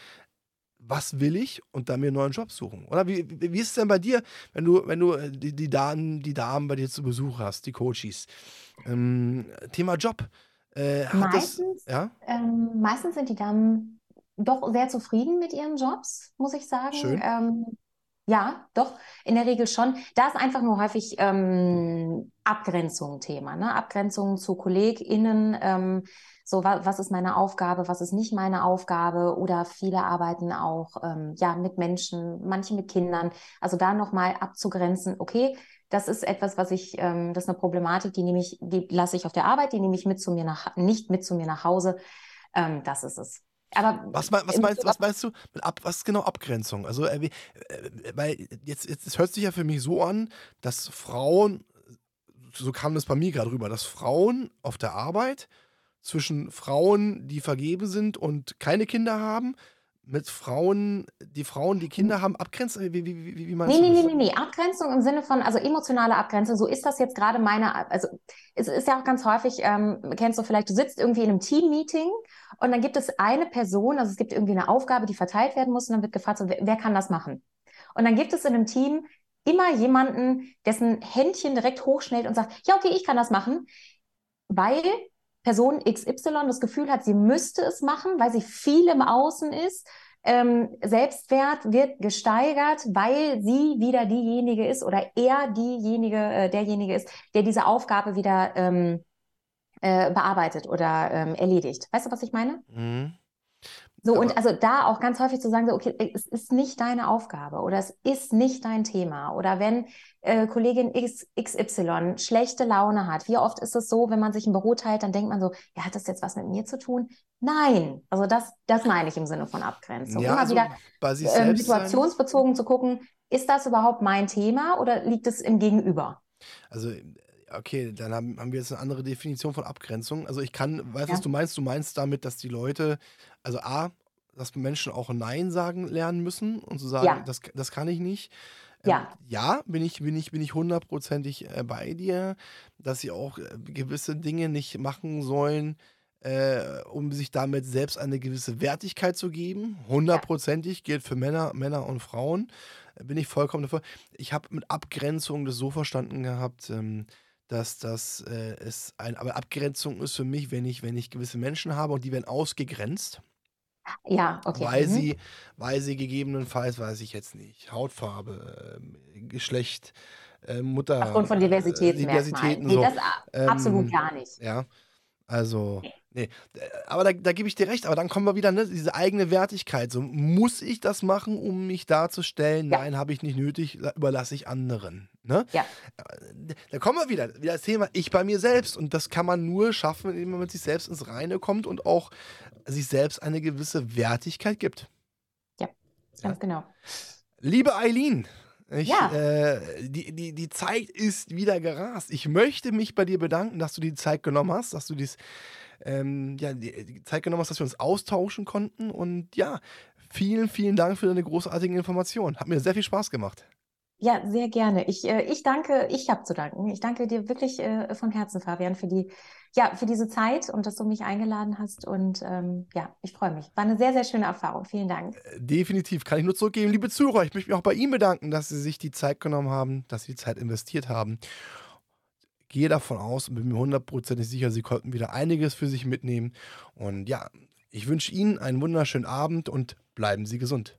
was will ich und dann mir einen neuen Job suchen. Oder wie, wie, ist es denn bei dir, wenn du, wenn du äh, die, die, Damen, die Damen bei dir zu Besuch hast, die Coaches? Ähm, Thema Job. Äh, hat das, meistens, ja, ähm, meistens sind die Damen doch sehr zufrieden mit ihren Jobs, muss ich sagen. Schön. Ähm, ja, doch, in der Regel schon. Da ist einfach nur häufig ähm, Abgrenzung Thema, ne? Abgrenzung zu KollegInnen, ähm, so wa was ist meine Aufgabe, was ist nicht meine Aufgabe oder viele arbeiten auch ähm, ja mit Menschen, manche mit Kindern. Also da nochmal abzugrenzen, okay, das ist etwas, was ich, ähm, das ist eine Problematik, die nehme ich, die lasse ich auf der Arbeit, die nehme ich mit zu mir nach, nicht mit zu mir nach Hause. Ähm, das ist es. Aber was, was, meinst, was meinst du mit ab, was ist genau Abgrenzung? Also, äh, äh, weil jetzt, jetzt es hört sich ja für mich so an, dass Frauen, so kam das bei mir gerade rüber, dass Frauen auf der Arbeit zwischen Frauen, die vergeben sind und keine Kinder haben, mit Frauen, die Frauen, die Kinder haben, abgrenzen? Wie, wie, wie, wie meinst Nee, du nee, das? nee, nee, nee. Abgrenzung im Sinne von, also emotionale Abgrenzung, so ist das jetzt gerade meine, also es ist ja auch ganz häufig, ähm, kennst du vielleicht, du sitzt irgendwie in einem Team-Meeting und dann gibt es eine Person, also es gibt irgendwie eine Aufgabe, die verteilt werden muss und dann wird gefragt, so, wer, wer kann das machen? Und dann gibt es in einem Team immer jemanden, dessen Händchen direkt hochschnellt und sagt, ja, okay, ich kann das machen, weil Person XY das Gefühl hat, sie müsste es machen, weil sie viel im Außen ist. Ähm, Selbstwert wird gesteigert, weil sie wieder diejenige ist oder er diejenige, äh, derjenige ist, der diese Aufgabe wieder ähm, äh, bearbeitet oder ähm, erledigt. Weißt du, was ich meine? Mhm. So, und Aber- also da auch ganz häufig zu sagen, so, okay, es ist nicht deine Aufgabe oder es ist nicht dein Thema. Oder wenn äh, Kollegin X, XY schlechte Laune hat, wie oft ist es so, wenn man sich ein Büro teilt, dann denkt man so, ja, hat das jetzt was mit mir zu tun? Nein, also das, das meine ich im Sinne von Abgrenzung. Ja, Immer also wieder bei sich ähm, selbst sein. situationsbezogen zu gucken, ist das überhaupt mein Thema oder liegt es im Gegenüber? Also, okay, dann haben, haben wir jetzt eine andere Definition von Abgrenzung. Also ich kann, weißt du, Ja. was du meinst? Du meinst damit, dass die Leute, also A, dass Menschen auch Nein sagen lernen müssen und zu sagen, Ja. das, das kann ich nicht. Ja. Ähm, ja, bin ich, bin ich, bin ich hundertprozentig äh, bei dir, dass sie auch äh, gewisse Dinge nicht machen sollen, äh, um sich damit selbst eine gewisse Wertigkeit zu geben. Hundertprozentig gilt für Männer, Männer und Frauen. Äh, Bin ich vollkommen dafür. Ich habe mit Abgrenzung das so verstanden gehabt, ähm, dass das äh, ist ein, aber Abgrenzung ist für mich, wenn ich, wenn ich gewisse Menschen habe und die werden ausgegrenzt, Ja, okay. weil mhm. sie, weil sie gegebenenfalls, weiß ich jetzt nicht, Hautfarbe, ähm, Geschlecht, äh, Mutter, Aufgrund von äh, Diversitätsmerkmalen. Diversitäten Nee, so. das Ähm, absolut gar nicht. Ja, also, nee, äh, aber da, da gebe ich dir recht, aber dann kommen wir wieder, ne, diese eigene Wertigkeit. So, muss ich das machen, um mich darzustellen? Ja. Nein, habe ich nicht nötig, la- überlasse ich anderen. Ne? Ja. Äh, Da kommen wir wieder, wieder das Thema ich bei mir selbst. Und das kann man nur schaffen, indem man mit sich selbst ins Reine kommt und auch sich selbst eine gewisse Wertigkeit gibt. Ganz genau. Liebe Eileen, ich, Ja. äh, die, die, die Zeit ist wieder gerast. Ich möchte mich bei dir bedanken, dass du die Zeit genommen hast, dass du dies, ähm, ja, die, die Zeit genommen hast, dass wir uns austauschen konnten. Und ja, vielen, vielen Dank für deine großartigen Informationen. Hat mir sehr viel Spaß gemacht. Ja, sehr gerne. Ich, äh, ich danke, ich habe zu danken. Ich danke dir wirklich äh, von Herzen, Fabian, für die, ja, für diese Zeit und dass du mich eingeladen hast. Und ähm, ja, ich freue mich. War eine sehr, sehr schöne Erfahrung. Vielen Dank. Äh, definitiv. Kann ich nur zurückgeben, liebe Zuhörer. Ich möchte mich auch bei Ihnen bedanken, dass Sie sich die Zeit genommen haben, dass Sie die Zeit investiert haben. Gehe davon aus und bin mir hundertprozentig sicher, Sie konnten wieder einiges für sich mitnehmen. Und ja, ich wünsche Ihnen einen wunderschönen Abend und bleiben Sie gesund.